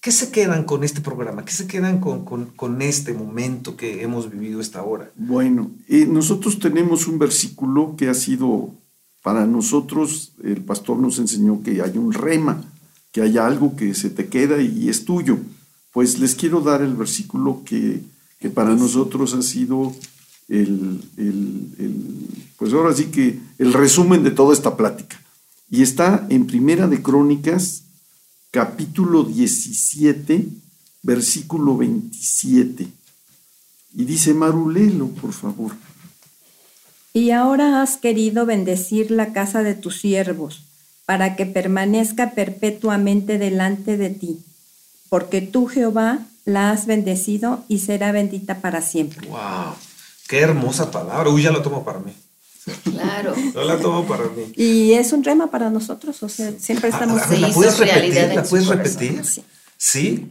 qué se quedan con este programa? ¿Qué se quedan con, con, con este momento que hemos vivido esta hora? Bueno, eh, nosotros tenemos un versículo que ha sido para nosotros, el pastor nos enseñó que hay un rema, que hay algo que se te queda y es tuyo. Pues les quiero dar el versículo que, para nosotros ha sido el, pues ahora sí que el resumen de toda esta plática. Y está en Primera de Crónicas, capítulo 17, versículo 27. Y dice, Marulelo, por favor. Y ahora has querido bendecir la casa de tus siervos, para que permanezca perpetuamente delante de ti, porque tú, Jehová, la has bendecido y será bendita para siempre. ¡Wow! ¡Qué hermosa palabra! Uy, ya lo tomo para mí. Claro. Yo la tomo para mí. Y es un rema para nosotros, o sea, siempre ah, estamos... ¿La puedes repetir? ¿La puedes repetir? Sí. ¿Sí?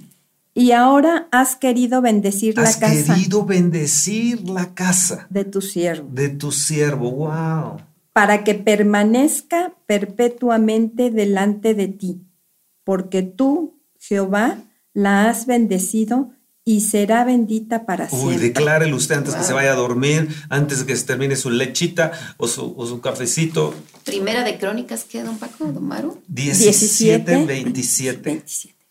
Y ahora has querido bendecir la casa. Has querido bendecir la casa. De tu siervo. De tu siervo, wow. Para que permanezca perpetuamente delante de ti. Porque tú, Jehová, la has bendecido y será bendita para siempre. Uy, declárelo usted antes que se vaya a dormir, antes de que se termine su lechita o su, cafecito. Primera de Crónicas, ¿qué, don Paco, don Maru? 17, 27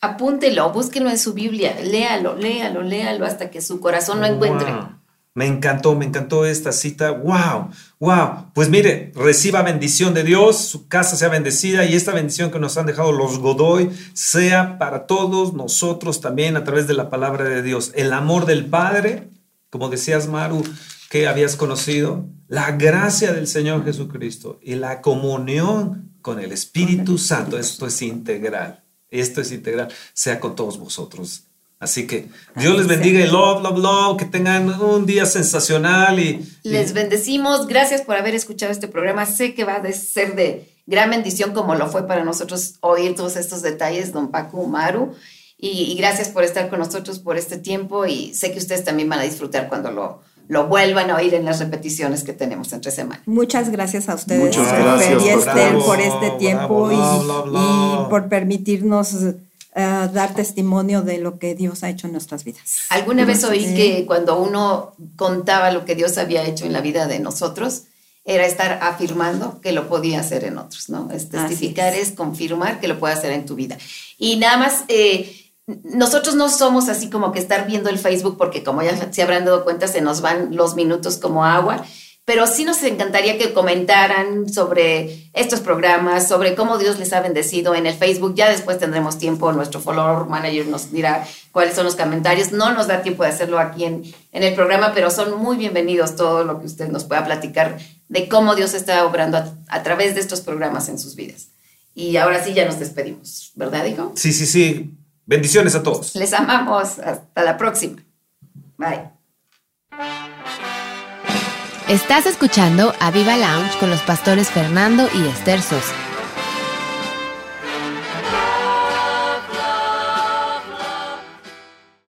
apúntelo, búsquelo en su Biblia, léalo, léalo, léalo hasta que su corazón lo encuentre. Me encantó, me encantó esta cita. Wow, wow. Pues mire, reciba bendición de Dios, su casa sea bendecida y esta bendición que nos han dejado los Godoy sea para todos nosotros también a través de la palabra de Dios. El amor del Padre, como decías Maru, que habías conocido, la gracia del Señor Jesucristo y la comunión con el Espíritu Santo. Esto es integral esto es integral, sea con todos vosotros. Así que Dios les bendiga y love, love, love, que tengan un día sensacional y, Les bendecimos, gracias por haber escuchado este programa, sé que va a ser de gran bendición como lo fue para nosotros oír todos estos detalles, don Paco Maru, y, y gracias por estar con nosotros por este tiempo y sé que ustedes también van a disfrutar cuando lo, lo vuelvan a oír en las repeticiones que tenemos entre semanas. Muchas gracias a ustedes, Muchas gracias, y Esther, por este tiempo y, por permitirnos eh, dar testimonio de lo que Dios ha hecho en nuestras vidas. Alguna vez oí que cuando uno contaba lo que Dios había hecho en la vida de nosotros, era estar afirmando que lo podía hacer en otros, ¿no? Es testificar es. confirmar que lo puede hacer en tu vida. Y nada más... Eh, nosotros no somos así como que estar viendo el Facebook porque como ya se habrán dado cuenta se nos van los minutos como agua, pero sí nos encantaría que comentaran sobre estos programas, sobre cómo Dios les ha bendecido en el Facebook. Ya después tendremos tiempo, nuestro follower manager nos dirá cuáles son los comentarios. No nos da tiempo de hacerlo aquí en, en el programa, pero son muy bienvenidos todo lo que usted nos pueda platicar de cómo Dios está obrando a, a través de estos programas en sus vidas. Y ahora sí ya nos despedimos, ¿verdad, hijo? Sí, sí, sí Bendiciones a todos. Les amamos. Hasta la próxima. Bye. Estás escuchando a Viva Lounge con los pastores Fernando y Esther Sosa.